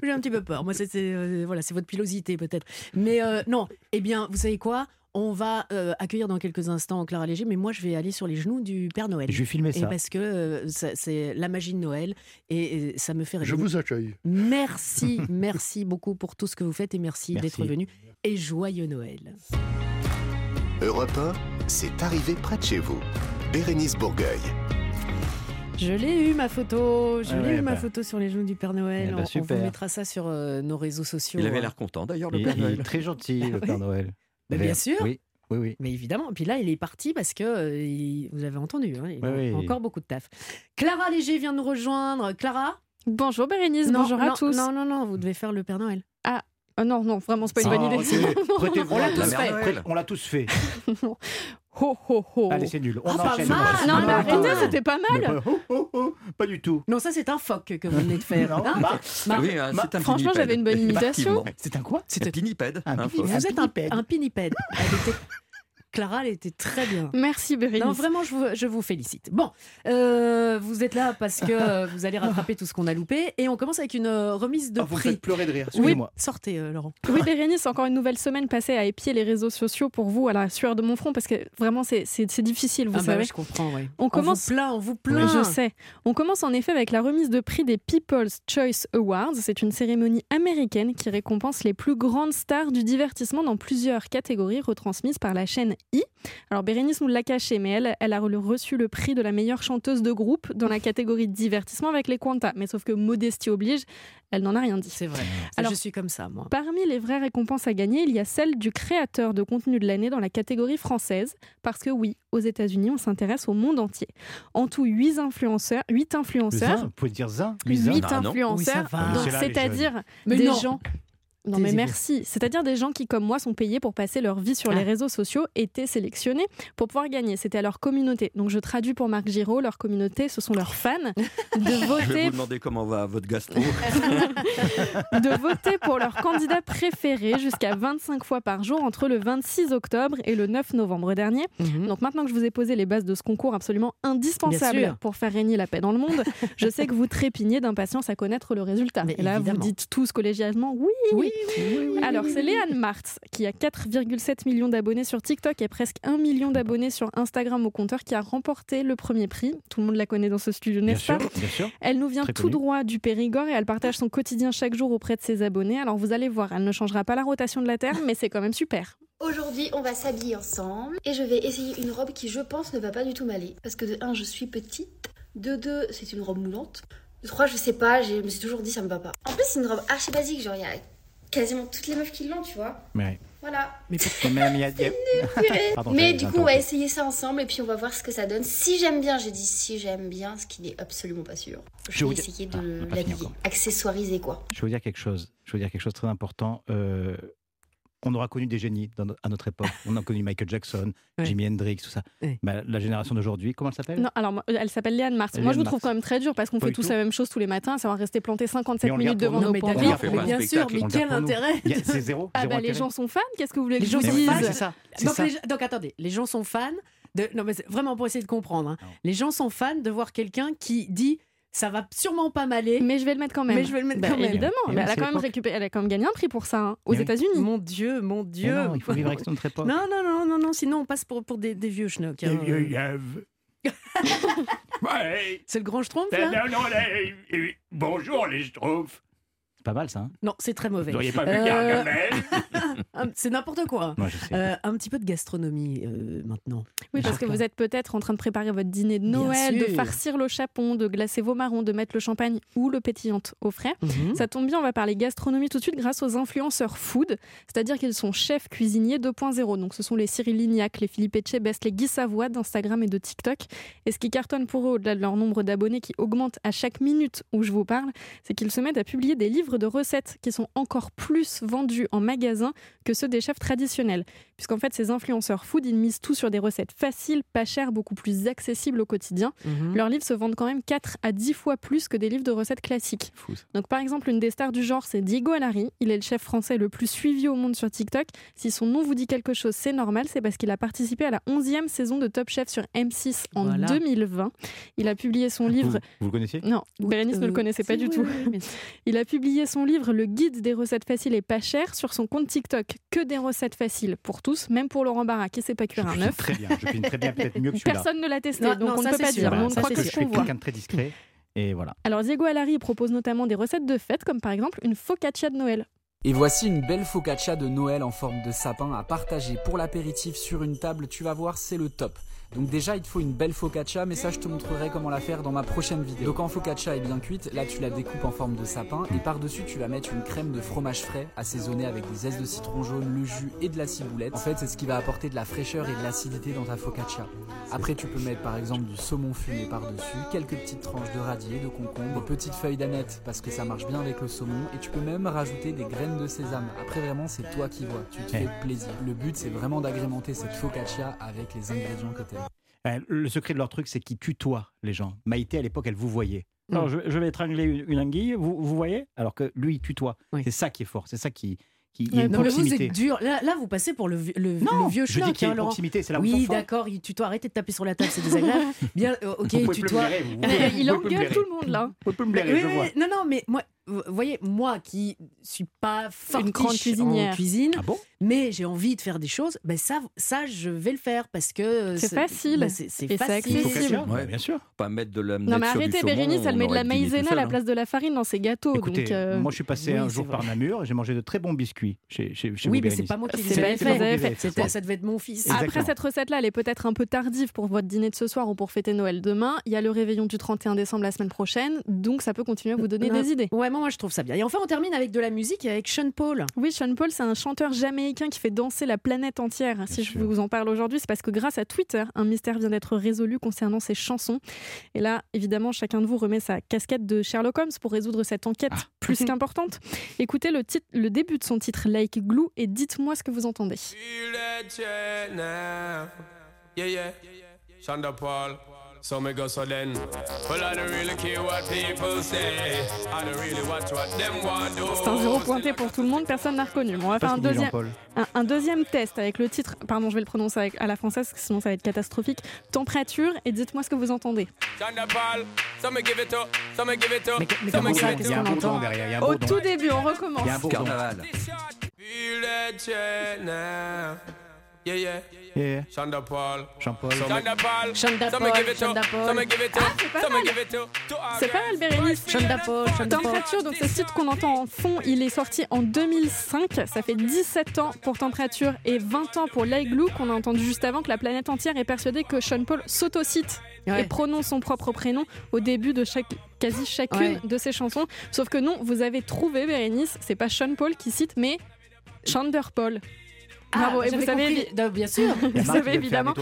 J'ai un petit peu peur. Moi, c'est c'est, euh, voilà, c'est votre pilosité peut-être. Mais euh, non. Eh bien, vous savez quoi? On va euh, accueillir dans quelques instants Clara Léger, mais moi, je vais aller sur les genoux du Père Noël. Je vais filmer Et ça. parce que euh, c'est la magie de Noël et, et ça me fait rêver. Je vous accueille. Merci, merci beaucoup pour tout ce que vous faites et merci, Merci. d'être venu. Et joyeux Noël. Europe 1, c'est arrivé près de chez vous. Bérénice Bourgueil. Je l'ai eu ma photo, je Ah l'ai ouais, eu ma bah. photo sur les genoux du Père Noël. Eh bah, on, on super. vous mettra ça sur euh, nos réseaux sociaux. Il avait hein. l'air content d'ailleurs, le Père il Noël. est très gentil, le. Père Noël. Bien sûr. Oui, oui, oui. Mais évidemment, puis là, il est parti parce que euh, il- vous avez entendu, hein, il a Oui, oui. encore beaucoup de taf. Clara Léger vient de nous rejoindre. Clara? Bonjour Bérénice, Non, bonjour à tous. Non, non, non, vous devez faire le Père Noël. Oh non, non, vraiment, c'est pas une Oh, bonne idée. On l'a tous fait. On l'a tous fait. Ho, ho, ho. Allez, c'est nul. On Ah, pas enchaîne. mal. on non, mais arrêtez, c'était pas mal. pas- oh, oh, oh, pas du tout. Non, ça, c'est un phoque que vous venez de faire. Non, hein. bah, Marc, Oui, hein, c'est un Franchement, j'avais une bonne imitation. C'est un quoi? C'est un faut- vous êtes un, pinnipède. un pinnipède. Clara, elle était très bien. Merci Bérénice. Non, vraiment, je vous, je vous félicite. Bon, euh, vous êtes là parce que euh, vous allez rattraper tout ce qu'on a loupé. Et on commence avec une euh, remise de Ah, Vous prix. faites pleurer de rire. Oui, Excusez-moi. sortez, euh, Laurent. Oui, Bérénice, encore une nouvelle semaine passée à épier les réseaux sociaux pour vous à la sueur de mon front parce que vraiment, c'est- difficile, vous Ah bah savez. oui, je comprends, oui. On commence- vous plaint, on vous plaint. Je sais. On commence en effet avec la remise de prix des People's Choice Awards. C'est une cérémonie américaine qui récompense les plus grandes stars du divertissement dans plusieurs catégories retransmises par la chaîne I. Alors Bérénice nous l'a caché, mais elle, elle a reçu le prix de la meilleure chanteuse de groupe dans la catégorie divertissement avec les Quanta. Mais sauf que modestie oblige, elle n'en a rien dit. C'est vrai. Ça, Alors- je suis comme ça, moi. Parmi les vraies récompenses à gagner, il y a celle du créateur de contenu de l'année dans la catégorie française, parce que oui, aux États-Unis, on s'intéresse au monde entier. En tout, 8 influenceurs, 8 Le influenceurs, zin, vous pouvez dire zin. 8 Ah, non. influenceurs, Oui, ça va. donc c'est-à-dire des non. gens. Non mais merci. C'est-à-dire des gens qui, comme moi, sont payés pour passer leur vie sur Ah. les réseaux sociaux, étaient sélectionnés pour pouvoir gagner. C'était à leur communauté. Donc je traduis pour Marc Giraud, leur communauté, ce sont leurs fans, de Je vais voter vous demander comment va votre gastro. de voter pour leur candidat préféré jusqu'à 25 fois par jour entre le 26 octobre et le 9 novembre dernier. Mhm. Donc maintenant que je vous ai posé les bases de ce concours absolument indispensable pour faire régner la paix dans le monde, je sais que vous trépignez d'impatience à connaître le résultat. Mais et là, évidemment. vous dites tous collégialement oui. Oui, oui, Alors, c'est. Léane Martz qui a 4,7 millions d'abonnés sur TikTok et presque 1 million d'abonnés sur Instagram au compteur qui a remporté le premier prix. Tout le monde la connaît dans ce studio, n'est-ce sûr, pas bien sûr. elle nous vient Très tout droit du Périgord et elle partage son quotidien chaque jour auprès de ses abonnés. Alors vous allez voir, elle ne changera pas la rotation de la Terre, mais c'est quand même super. Aujourd'hui, on va s'habiller ensemble et je vais essayer une robe qui, je pense, ne va pas du tout m'aller. Parce que de 1, je suis petite. De 2, c'est une robe moulante. De 3, je sais pas, je me suis toujours dit ça me va pas. En plus, c'est une robe archi basique, genre il y a quasiment toutes les meufs qui l'ont, tu vois. Mais, Voilà. Mais même, il y a-. Pardon, Mais du coup, on va essayer ça ensemble et puis on va voir ce que ça donne. Si j'aime bien, j'ai dit si j'aime bien, ce qui n'est absolument pas sûr. Je Je vais vais vous dire- essayer Ah, de fini l'habiller. Accessoiriser quoi. Je veux dire quelque chose. Je veux dire quelque chose de très important. Euh, on aura connu des génies dans à notre époque. On a connu Michael Jackson, Ouais. Jimi Hendrix, tout ça. Ouais. Mais la génération d'aujourd'hui, comment elle s'appelle? Non, alors elle s'appelle Léane Martz. Moi, je vous trouve quand même très dur parce qu'on fait tous tout. la même chose tous les matins, à savoir rester planté 57 Mais on le minutes devant Non, nos un bien sûr, mais quel intérêt C'est zéro. Ah bah les gens sont fans, qu'est-ce que vous voulez que Les je vous gens sont dise? donc, attendez, les gens sont fans de. Non, mais c'est vraiment pour essayer de comprendre. hein. Les gens sont fans de voir quelqu'un qui dit ça va sûrement pas m'aller. Mais je vais le mettre quand même. Mais je vais le mettre Bah, quand même. Évidemment, mais elle a quand même récupéré, elle a quand même gagné un prix pour ça hein, aux oui. États-Unis. Mon Dieu, mon Dieu. non, il faut vivre avec notre époque. Non, non, non, non, non, sinon on passe pour, pour des, des vieux schnocks. hein. Ouais. C'est le grand schtroumpf, là? Non, non, là, bonjour les schtroumpfs. Pas mal ça. hein Non, c'est très mauvais. Vous n'auriez pas vu Euh, Gargamel Un- C'est n'importe quoi. Moi, je sais. Euh, un petit peu de gastronomie euh, maintenant. Oui, parce que vous êtes peut-être en train de préparer votre dîner de Noël, de farcir le chapon, de glacer vos marrons, de mettre le champagne ou le pétillant au frais. Mhm. Ça tombe bien, on va parler gastronomie tout de suite grâce aux influenceurs food, c'est-à-dire qu'ils sont chefs cuisiniers 2.0. Donc ce sont les Cyril Lignac, les Philippe Etchebest, les Guy Savoie d'Instagram et de TikTok. Et ce qui cartonne pour eux, au-delà de leur nombre d'abonnés qui augmente à chaque minute où je vous parle, c'est qu'ils se mettent à publier des livres livres de recettes qui sont encore plus vendus en magasin que ceux des chefs traditionnels. Puisqu'en fait, ces influenceurs food, ils misent tout sur des recettes faciles, pas chères, beaucoup plus accessibles au quotidien. Mhm. Leurs livres se vendent quand même 4 à 10 fois plus que des livres de recettes classiques. Fou. Donc par exemple, une des stars du genre, c'est Diego Alari. Il est le chef français le plus suivi au monde sur TikTok. Si son nom vous dit quelque chose, c'est normal, c'est parce qu'il a participé à la 11e saison de Top Chef sur M6 en Voilà. 2020. Il a publié son livre... Vous, vous le connaissiez? Non, Bérénice ne le Euh, connaissait pas du oui, tout. oui, oui, mais- Il a publié son livre Le guide des recettes faciles et pas chères sur son compte TikTok. Que des recettes faciles pour tous, même pour Laurent Barra qui sait pas cuire un cuisine œuf. très bien. Je cuisine très bien, peut-être mieux que celui-là. Personne ne l'a testé, Non, donc non, on ne peut pas sûr, dire. mais on croit c'est que je suis quelqu'un de très discret. Et voilà. Alors Diego Alari propose notamment des recettes de fête, comme par exemple une focaccia de Noël. Et voici une belle focaccia de Noël en forme de sapin à partager pour l'apéritif sur une table, tu vas voir, c'est le top. Donc déjà, il te faut une belle focaccia, mais ça, je te montrerai comment la faire dans ma prochaine vidéo. Donc quand focaccia est bien cuite, là, tu la découpes en forme de sapin, et par-dessus, tu vas mettre une crème de fromage frais, assaisonnée avec des zestes de citron jaune, le jus et de la ciboulette. En fait, c'est ce qui va apporter de la fraîcheur et de l'acidité dans ta focaccia. Après, tu peux mettre par exemple du saumon fumé par-dessus, quelques petites tranches de radier, de concombre, des petites feuilles d'aneth, parce que ça marche bien avec le saumon, et tu peux même rajouter des graines de sésame. Après, vraiment, c'est toi qui vois, tu te Ouais. fais plaisir. Le but, c'est vraiment d'agrémenter cette focaccia avec les ingrédients que tu aimes. Ouais, Le secret de leur truc, c'est qu'ils tutoient les gens. Maïté, à l'époque, elle vous voyait. Mm. Alors, je, je vais étrangler une, une anguille, vous, vous voyez Alors que lui, il tutoie. Oui. C'est ça qui est fort, c'est ça qui, qui il y Ouais, a une Non, mais vous proximité. êtes dur. Là, là, vous passez pour le, le, non, le vieux je dis schlock, qu'il y a hein, une proximité, c'est là où Oui, d'accord, il tutoie. Arrêtez de taper sur la table, c'est désagréable. Bien, euh, ok, Vous pouvez plus me tutoie. blairer, vous. Vous pouvez- il engueule tout le monde là. Vous pouvez me Mais blairer, je oui, vois. non, non, mais moi, vous voyez, moi qui suis pas fortiche grande en cuisinière. cuisine, Ah bon? mais j'ai envie de faire des choses, ben ça, ça, je vais le faire parce que C'est facile. ben, c'est c'est Et c'est facile. Accessible. Ouais. bien sûr. Pas mettre de la Non mais arrêtez, Bérénice, elle met de la maïzena à la place de la farine dans ses gâteaux. Écoutez, donc, euh, moi je suis passé oui, un jour vrai. par Namur et j'ai mangé de très bons biscuits chez, chez, chez Oui, mais c'est pas moi qui C'est les pas ai elle qui fait. Ça devait être mon fils. Exactement. Après cette recette-là, elle est peut-être un peu tardive pour votre dîner de ce soir ou pour fêter Noël demain. Il y a le réveillon du 31 décembre la semaine prochaine, donc ça peut continuer à vous donner des idées. Ouais, moi, moi, je trouve ça bien. Et enfin, on termine avec de la musique avec Sean Paul. Oui, Sean Paul, c'est un chanteur jamaïcain qui fait danser la planète entière. si je vous en parle aujourd'hui, c'est parce que grâce à Twitter, un mystère vient d'être résolu concernant ses chansons. Et là, évidemment, chacun de vous remet sa casquette de Sherlock Holmes pour résoudre cette enquête Ah. plus qu'importante. Écoutez le, titre, le début de son titre, Like Glue, et dites-moi ce que vous entendez. Yeah, yeah. Paul. So me go so then. Well, I don't really care what people say. I don't really watch what them want do. C'est un zéro pointé pour tout le monde, personne n'a reconnu. Bon, on va faire un deuxième, Jean-Paul. un, un deuxième test avec le titre, pardon, je vais le prononcer avec- à la française, parce que sinon ça va être catastrophique. Température, et dites-moi ce que vous entendez. Shonda Paul. So me give it up. So me give it up. Mais, comment ça Qu'est-ce qu'on entend Au tout début, on Il y a un recommence. bourdon. Carnaval. Yeah, yeah. Yeah. Shonda Paul. So Shonda Paul. Shonda Paul, Shonda. Paul. Up. c'est pas mal. Bérénice. Shonda Paul, Shonda Paul. Température, donc c'est ce titre qu'on entend en fond, il est sorti en 2005. Ça fait 17 ans pour Température et 20 ans pour Glue qu'on a entendu juste avant que la planète entière est persuadée que Sean Paul s'autocite Ouais. et prononce son propre prénom au début de chaque, quasi chacune Ouais. de ses chansons. Sauf que non, vous avez trouvé, Bérénice, c'est pas Sean Paul qui cite, mais Chandler Paul. Bravo, Ah, et vous savez, Non, bien sûr. Vous savez évidemment.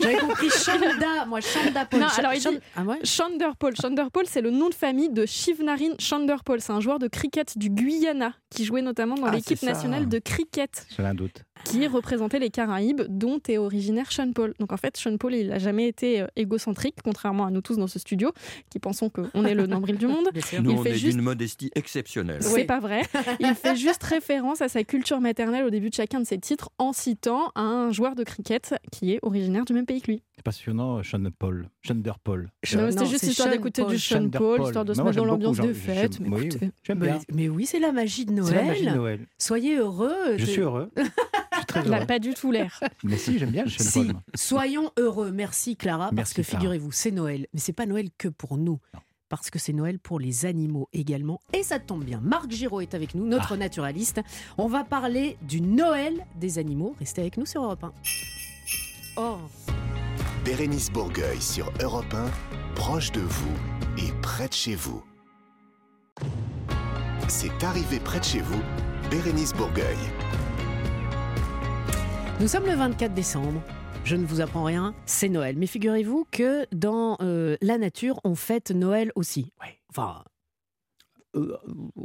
J'avais compris Shonda, moi, Shonda Paul. Non, Sh- alors il dit- Ah ouais Chandler Paul. Chandler Paul, c'est le nom de famille de Shivnarin Chandler Paul. C'est un joueur de cricket du Guyana qui jouait notamment dans Ah, l'équipe nationale de cricket J'avais un doute. qui représentait les Caraïbes, dont est originaire Sean Paul. Donc en fait, Sean Paul, il n'a jamais été euh, égocentrique, contrairement à nous tous dans ce studio, qui pensons qu'on est le nombril du monde. Nous, Il on fait est juste- d'une modestie exceptionnelle. Oui. C'est pas vrai. Il fait juste référence à sa culture maternelle au début de chacun de ses titres en citant un joueur de cricket qui est originaire du même pays que lui. C'est passionnant, Sean Paul. Chandler Paul. C'était juste histoire Sean d'écouter Paul. du Sean Paul, Paul. histoire de se mettre dans l'ambiance de fête. Mais oui, écoutez, J'aime Mais, bien. mais oui, c'est la magie de C'est la magie de Noël. Soyez heureux. Je suis heureux. Il n'a pas du tout l'air. Mais si, j'aime bien le Sean Si, Paul. soyons heureux. Merci Clara, parce que figurez-vous, c'est Noël. Mais c'est pas Noël que pour nous. Non. Parce que c'est Noël pour les animaux également. Et ça tombe bien. Marc Giraud est avec nous, notre Ah. naturaliste. On va parler du Noël des animaux. Restez avec nous sur Europe 1. Oh, Bérénice Bourgueil sur Europe 1, proche de vous et près de chez vous. C'est arrivé près de chez vous, Bérénice Bourgueil. Nous sommes le 24 décembre. Je ne vous apprends rien, c'est Noël. Mais figurez-vous que dans euh, la nature, on fête Noël aussi. Enfin, euh,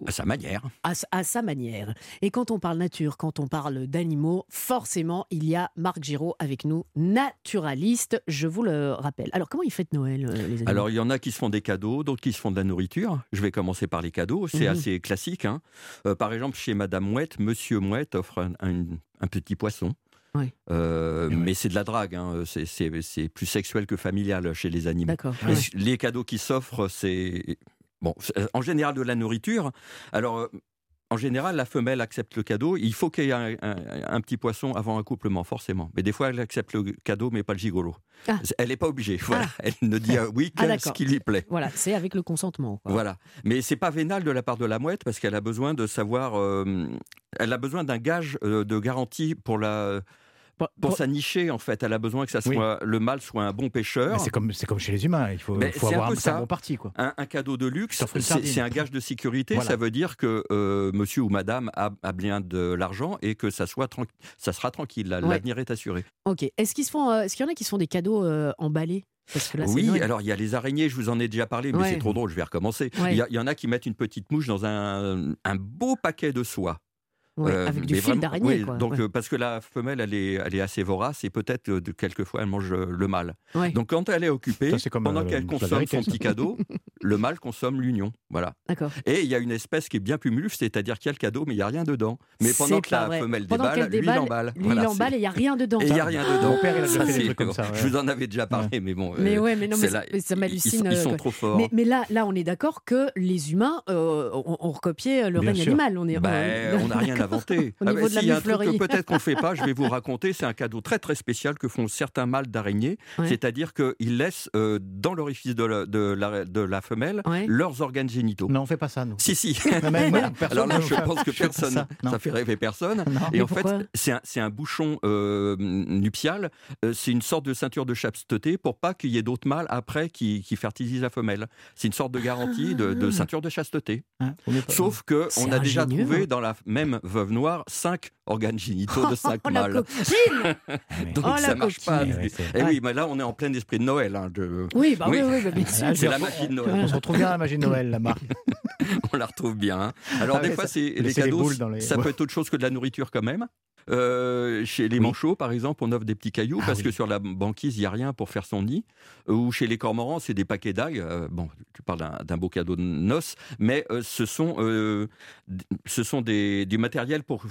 À sa manière. à, sa manière. Et quand on parle nature, quand on parle d'animaux, forcément, il y a Marc Giraud avec nous, naturaliste, je vous le rappelle. Alors, comment ils fêtent Noël, euh, les animaux? Alors, il y en a qui se font des cadeaux, d'autres qui se font de la nourriture. Je vais commencer par les cadeaux. C'est Mhm. assez classique. hein. Euh, par exemple, chez Madame Mouette, Monsieur Mouette offre un, un- un petit poisson. Oui. Euh, mais c'est de la drague. hein. C'est- plus sexuel que familial chez les animaux. D'accord. Et Les cadeaux qui s'offrent, c'est. Bon, c'est- en général de la nourriture. Alors. euh, En général, la femelle accepte le cadeau. Il faut qu'il y ait un, un- un petit poisson avant accouplement, forcément. Mais des fois, elle accepte le cadeau, mais pas le gigolo. Ah. Elle n'est pas obligée. Voilà. Elle ne dit euh, oui Ah, que ce d'accord. qui lui plaît. Voilà, c'est avec le consentement. quoi. Voilà. Mais c'est pas vénal de la part de la mouette parce qu'elle a besoin de savoir. euh, elle a besoin d'un gage euh, de garantie pour la. Pour- Pour pour- sa nichée, en fait, elle a besoin que ça Oui. soit le mâle soit un bon pêcheur. C'est comme, c'est comme chez les humains, il faut, faut un avoir peu un, ça. bon parti. Quoi. Un, un cadeau de luxe, c'est un gage de sécurité. Voilà. Ça veut dire que euh, monsieur ou madame a, a bien de l'argent et que ça, soit ça sera tranquille. Ouais. L'avenir est assuré. Ok. Est-ce qu'ils se font, euh, est-ce qu'il y en a qui se font des cadeaux euh, emballés? Parce que là, c'est oui, alors il y a les araignées, je vous en ai déjà parlé, mais Ouais. c'est trop drôle, je vais recommencer. Ouais. Il y y, en a qui mettent une petite mouche dans un, un beau paquet de soie. Ouais, Euh, avec du fil vraiment- d'araignée. oui, quoi. donc Ouais. euh, parce que la femelle, elle est, elle est assez vorace et peut-être euh, de quelquefois elle mange le mâle. Ouais. Donc quand elle est occupée, Ça, c'est comme, pendant euh, qu'elle consomme vérité, son ça. petit cadeau, le mâle consomme l'union. Voilà. D'accord. Et il y a une espèce qui est bien plus muluf, c'est-à-dire qu'il y a le cadeau, mais il n'y a rien dedans. Mais pendant que la vrai. femelle Pendant déballe, lui, il déballe, emballe. Lui, Voilà, il emballe et il n'y a rien dedans. et il n'y a rien dedans. Mon père, il a déjà fait des c'est- trucs comme ça, ouais. Je vous en avais déjà parlé, mais bon. Mais ouais, mais non, mais c'est là- ça- m'hallucine, Ils, sont trop forts. Mais, là, là, on est d'accord que les humains ont, recopié le règne animal. On est, Ben, on n'a rien inventé. Au Ah niveau de la si, il y a un truc que peut-être qu'on ne fait pas, je vais vous raconter. C'est un cadeau très très spécial que font certains mâles d'araignées. Ouais. C'est-à-dire qu'ils laissent euh, dans l'orifice de la, de, la, de la femelle Ouais. leurs organes génitaux. Non, on fait pas ça, nous. Si, si. Non, mais Alors là, ne je pense que personne, ça. fait rêver personne. Non. Et Mais en fait, c'est un, bouchon euh, nuptial. Euh, c'est une sorte de ceinture de chasteté pour pas qu'il y ait d'autres mâles après qui, qui fertilisent la femelle. C'est une sorte de garantie de, de ceinture de chasteté. Hein, on est pas- Sauf que on a déjà trouvé dans la même veuve noire cinq organes génitaux de cinq Oh, la mâles. Mais- Donc Oh, la ça marche pas. c'est- Eh oui, mais là on est en plein esprit de Noël. hein, de- Oui, bah oui, Oui. oui, bah, bien sûr. Là, C'est on- la magie de Noël. On se retrouve bien à la magie de Noël, la marque. on la retrouve bien. hein. Alors Ah des fois, ça- c'est les cadeaux, les- ça peut être autre chose que de la nourriture quand même. Euh, chez les Oui. manchots, par exemple, on offre des petits cailloux Ah parce oui. que sur la banquise, il n'y a rien pour faire son nid. Ou chez les cormorans, c'est des paquets d'algues. Euh, bon, tu parles d'un- beau cadeau de noces, mais euh, ce sont, euh, ce sont des, du matériel pour,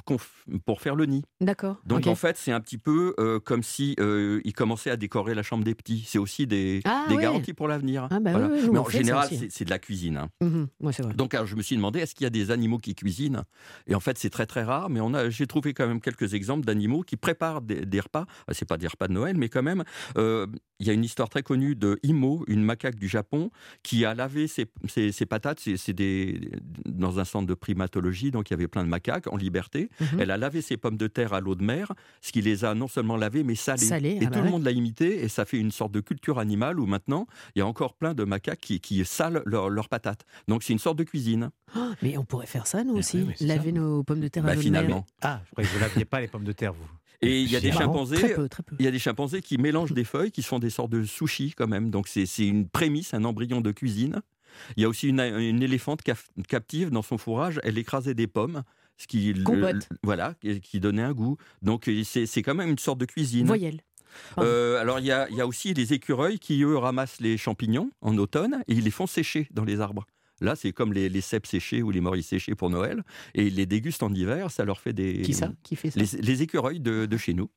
pour faire le nid. D'accord. Donc en fait, c'est un petit peu euh, comme si euh, ils commençaient à décorer la chambre des petits. C'est aussi des, Ah, des ouais. garanties pour l'avenir. Ah, bah oui, oui, nous, Mais en général, c'est de la cuisine. hein. Ouais, vrai. Donc alors, je me suis demandé, est-ce qu'il y a des animaux qui cuisinent? Et en fait, c'est très très rare, mais on a, j'ai trouvé quand même quelques exemples d'animaux qui préparent des, des repas. Ah, C'est pas des repas de Noël, mais quand même, euh, il y a une histoire très connue de Imo, une macaque du Japon, qui a lavé ses, ses- ses patates. C'est, des, dans un centre de primatologie, donc il y avait plein de macaques en liberté. Mhm. Elle a lavé ses pommes de terre à l'eau de mer, ce qui les a non seulement lavées, mais salées. Salées, et ah tout bah le ouais. monde l'a imité, et ça fait une sorte de culture animale où maintenant, il y a encore plein de macaques qui, qui salent leurs patates. Donc c'est une sorte de cuisine. Oh, mais on pourrait faire ça, nous Mais aussi. oui, Laver nos pommes de terre à Bah, l'eau de mer. finalement. Ah, je croyais que vous laviez pas les pommes de terre, vous. Et il y a des chimpanzés. Très peu, très peu. Il y a des chimpanzés qui mélangent des feuilles, qui sont des sortes de sushis quand même. Donc c'est c'est une prémisse, un embryon de cuisine. Il y a aussi une, une éléphante cap- captive dans son fourrage. Elle écrasait des pommes, ce qui le- voilà, qui donnait un goût. Donc c'est c'est quand même une sorte de cuisine. Voyelle. Euh, alors il y a, il y a aussi les écureuils qui eux ramassent les champignons en automne et ils les font sécher dans les arbres. Là, c'est comme les, les cèpes séchés ou les morilles séchées pour Noël. Et ils les dégustent en hiver, ça leur fait des. Qui ça? Qui fait ça? Les, les écureuils de, de chez nous.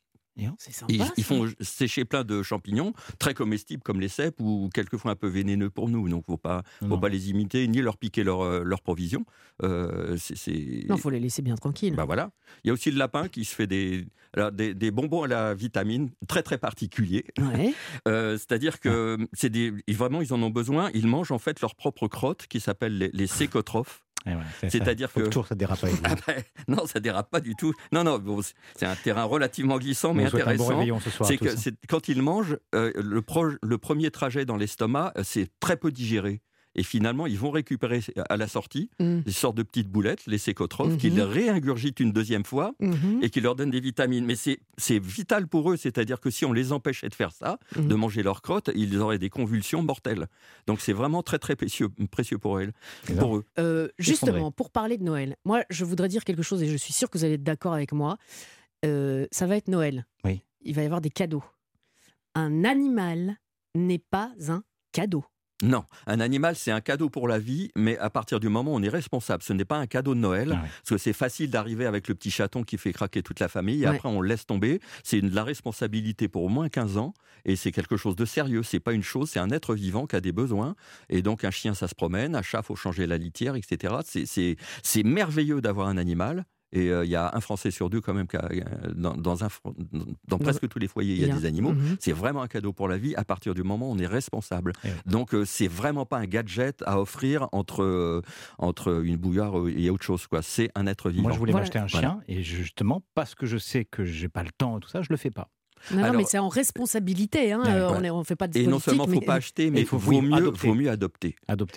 Sympa. Ils, font sécher plein de champignons, très comestibles comme les cèpes, ou quelquefois un peu vénéneux pour nous. Donc, faut pas, faut Non. pas les imiter ni leur piquer leur, euh, leur provision. Euh, c'est- Non, faut les laisser bien tranquilles. bah voilà. Il y a aussi le lapin qui se fait des, alors, des, des bonbons à la vitamine très très particuliers. Ouais. Euh, C'est-à-dire que c'est des, ils- vraiment ils en ont besoin. Ils mangent en fait leur propre crotte qui s'appelle les, les sécotrophes. Eh ouais, C'est-à-dire que- toujours ça dérape vous. Ah ben, non, ça dérape pas du tout. Non, non, bon, c'est- un terrain relativement glissant mais On bon intéressant. réveillon ce soir. C'est tous. que c'est- quand ils mangent, euh, le, pro- le premier trajet dans l'estomac, euh, c'est très peu digéré. Et finalement, ils vont récupérer à la sortie Mm. des sortes de petites boulettes, les sécotrophes, Mhm. qu'ils réingurgitent une deuxième fois Mhm. et qui leur donnent des vitamines. Mais c'est vital pour eux, c'est-à-dire que si on les empêchait de faire ça, Mhm. de manger leurs crottes, ils auraient des convulsions mortelles. Donc c'est vraiment très très précieux, précieux pour eux. Pour eux. Euh, justement, pour parler de Noël, moi, je voudrais dire quelque chose et je suis sûre que vous allez être d'accord avec moi. Euh, ça va être Noël. Oui. Il va y avoir des cadeaux. Un animal n'est pas un cadeau. Non, un animal, c'est un cadeau pour la vie, mais à partir du moment où on est responsable, ce n'est pas un cadeau de Noël, Ah ouais. parce que c'est facile d'arriver avec le petit chaton qui fait craquer toute la famille, et Ouais. après on le laisse tomber. C'est de la responsabilité pour au moins 15 ans, et c'est quelque chose de sérieux. C'est pas une chose, c'est un être vivant qui a des besoins, et donc un chien, ça se promène, un chat, faut changer la litière, etc. C'est merveilleux d'avoir un animal. Et euh, il y a un Français sur deux quand même qui a- euh, dans, dans un, fr- dans- dans presque tous les foyers il y a des animaux. Mhm. C'est vraiment un cadeau pour la vie à partir du moment où on est responsable. Eh. Donc euh, c'est vraiment pas un gadget à offrir entre euh, entre une bouilloire et autre chose quoi. C'est un être vivant. Moi, je voulais Voilà. m'acheter un Voilà. chien et justement, parce que je sais que j'ai pas le temps et tout ça, je le fais pas. Non, mais c'est en responsabilité. Hein. Euh, ouais. On ne fait pas de Et non seulement faut mais- pas acheter, mais il il faut- faut, oui, mieux, adopter. faut mieux adopter.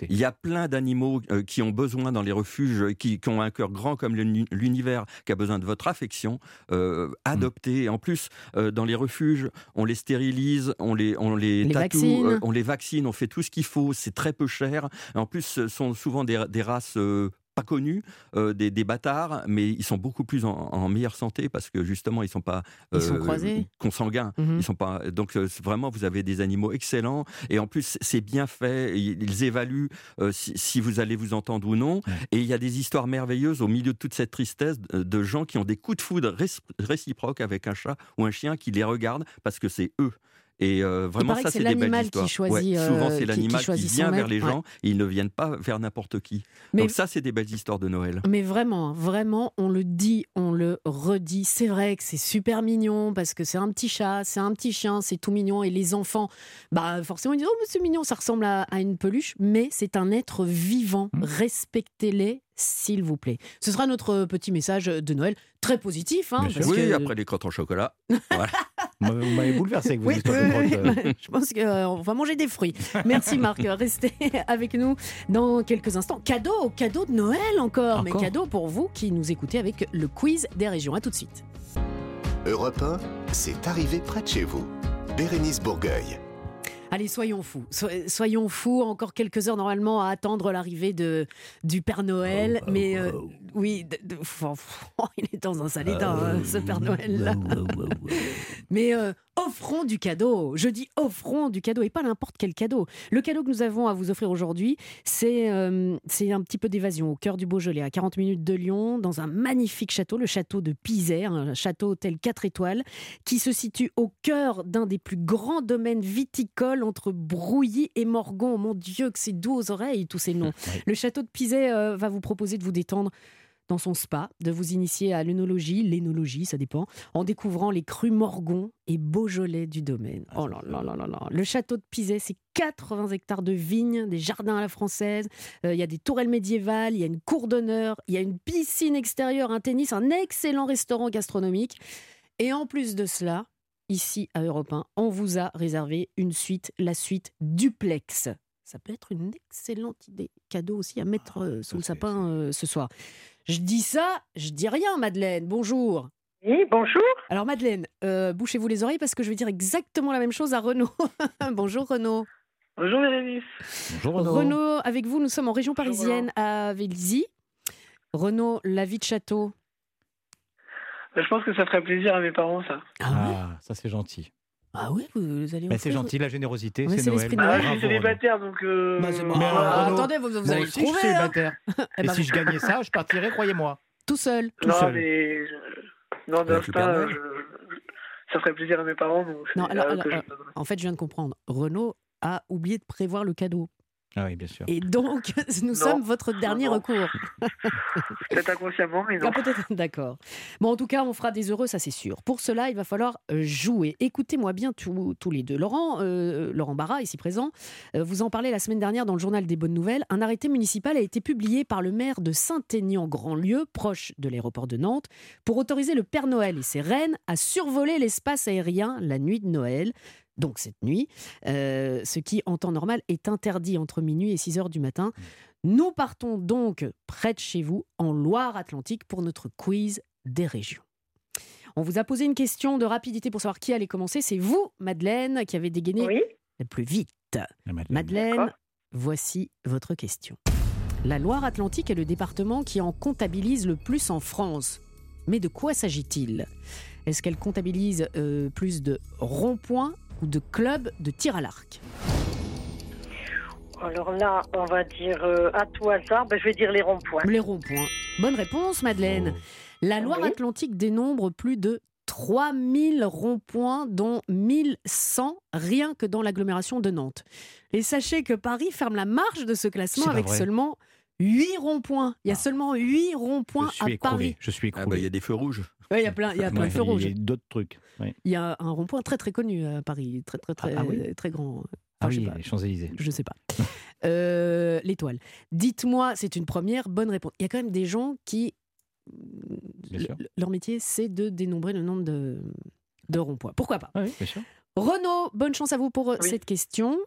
Il y a plein d'animaux euh, qui ont besoin dans les refuges, qui, qui ont un cœur grand comme l'uni- l'univers, qui a besoin de votre affection. Euh, Mm. adopter. Et en plus, euh, dans les refuges, on les stérilise, on les, on les, Les tatoue, vaccine. on les vaccine, on fait tout ce qu'il faut. C'est très peu cher. En plus, ce sont souvent des, des races. Euh, pas connus, euh, des, des bâtards, mais ils sont beaucoup plus en, en meilleure santé parce que justement ils sont pas Ils sont croisés. consanguins. Mhm. Ils sont pas donc euh, vraiment vous avez des animaux excellents et en plus c'est bien fait. Ils ils évaluent euh, si, si vous allez vous entendre ou non. Et il y a des histoires merveilleuses au milieu de toute cette tristesse de, gens qui ont des coups de foudre ré- réciproques avec un chat ou un chien qui les regarde parce que c'est eux. Et euh, vraiment, ça, que c'est des belles l'animal qui choisit, Ouais, souvent, c'est qui- qui l'animal qui, choisit son vient vers les ouais. gens et ils ne viennent pas vers n'importe qui. Mais- Donc ça, c'est des belles histoires de Noël. Mais vraiment, vraiment, on le dit, on le redit. C'est vrai que c'est super mignon parce que c'est un petit chat, c'est un petit chien, c'est tout mignon. Et les enfants, bah forcément, ils disent Oh, mais c'est mignon, ça ressemble à, à une peluche. Mais c'est un être vivant. Mmh. Respectez-les, s'il vous plaît. Ce sera notre petit message de Noël, très positif. Hein, parce Oui, que- après les crottes en chocolat. Voilà. Vous m'avez- bouleversé avec vos Oui, histoires oui, de oui, grottes, euh. je pense qu'on va manger des fruits. Merci Marc, restez avec nous dans quelques instants. Cadeau, cadeau de Noël encore, mais Encore cadeau pour vous qui nous écoutez avec le quiz des régions. À tout de suite. Europe 1, c'est arrivé près de chez vous. Bérénice Bourgueil. Allez, soyons fous. So- soyons fous. Encore quelques heures normalement à attendre l'arrivée de du Père Noël. mais euh, oui, de- de- il est dans un sale état, hein, ce Père Noël là. Mais euh, offrons du cadeau. Je dis offrons du cadeau et pas n'importe quel cadeau. Le cadeau que nous avons à vous offrir aujourd'hui, c'est euh, c'est un petit peu d'évasion au cœur du Beaujolais, à 40 minutes de Lyon, dans un magnifique château, le château de Pizet, un château hôtel 4 étoiles, qui se situe au cœur d'un des plus grands domaines viticoles entre Brouilly et Morgon. Mon Dieu, que c'est doux aux oreilles, tous ces noms. Le château de Pizet euh, va vous proposer de vous détendre dans son spa, de vous initier à l'œnologie, l'énologie, ça dépend, en découvrant les crus Morgon et Beaujolais du domaine. Oh là là là là là. Le château de Pizet, c'est 80 hectares de vignes, des jardins à la française, euh, il y a des tourelles médiévales, il y a une cour d'honneur, il y a une piscine extérieure, un tennis, un excellent restaurant gastronomique. Et en plus de cela, ici à Europe 1, on vous a réservé une suite, la suite duplex. Ça peut être une excellente idée. Cadeau aussi à mettre euh, sous le sapin euh, ce soir. Je dis ça, je dis rien, Madeleine. Bonjour. Oui, bonjour. Alors, Madeleine, euh, bouchez-vous les oreilles parce que je vais dire exactement la même chose à Renaud. Bonjour, Renaud. Bonjour, Bérénice. Bonjour Renaud. Renaud, avec vous, nous sommes en région parisienne à Vélizy. Renaud, la vie de château. Je pense que ça ferait plaisir à mes parents, ça. Ah, ça c'est gentil. Ah oui, vous, allez Mais c'est gentil, la générosité, Oui, c'est Noël. Ah, je suis célibataire, donc. euh, Bah, c'est bon. Mais Ah, Renaud, attendez, vous, vous Moi allez aussi, le je suis trouver. hein. célibataire. Eh Et ben, si je gagnais ça, je partirais, croyez-moi. Tout seul. Tout non, seul. mais. je- Non, je- je- ça ferait plaisir à mes parents, donc. Non, alors, je euh, en fait, je viens de comprendre. Renaud a oublié de prévoir le cadeau. Ah oui, bien sûr. Et donc, nous sommes votre dernier non. recours. Peut-être inconsciemment, mais non. Ah, peut-être, d'accord. Bon, en tout cas, on fera des heureux, ça c'est sûr. Pour cela, il va falloir euh, jouer. Écoutez-moi bien tous tous les deux. Laurent, euh, Laurent Barra, ici présent, euh, vous en parlez la semaine dernière dans le journal des Bonnes Nouvelles. Un arrêté municipal a été publié par le maire de Saint-Aignan-Grandlieu, proche de l'aéroport de Nantes, pour autoriser le Père Noël et ses reines à survoler l'espace aérien la nuit de Noël. Donc cette nuit, euh, ce qui en temps normal est interdit entre minuit et 6 heures du matin. Nous partons donc près de chez vous, en Loire-Atlantique, pour notre quiz des régions. On vous a posé une question de rapidité pour savoir qui allait commencer. C'est vous, Madeleine, qui avez dégainé le plus vite. Madeleine, voici votre question. La Loire-Atlantique est le département qui en comptabilise le plus en France. Mais de quoi s'agit-il? Est-ce qu'elle comptabilise euh, plus de ronds-points ou de clubs de tir à l'arc Alors là, on va dire euh, à tout hasard, ben, je vais dire les ronds-points. Les ronds-points. Bonne réponse, Madeleine. La Loire-Atlantique dénombre plus de 3000 ronds-points, dont 1100 rien que dans l'agglomération de Nantes. Et sachez que Paris ferme la marge de ce classement avec vrai. seulement 8 ronds-points. Il y a seulement 8 ronds-points à écroulé. Paris. Je suis Ah bah, écroulé. il y a des feux rouges. Ouais, il y a plein, il y a plein Ouais, de feux rouges. Il y a d'autres trucs. ouais. Il y a un rond-point très très connu à Paris, très très très, Ah, ah oui très grand. Ah Enfin, je sais oui, pas. les Champs-Élysées. Je sais pas. Euh, L'étoile. Dites-moi, c'est une première bonne réponse. Il y a quand même des gens qui. Bien sûr. le- Leur métier, c'est de dénombrer le nombre de, de ronds-points. Pourquoi pas? Ah oui, bien sûr. Renaud, bonne chance à vous pour euh, cette question.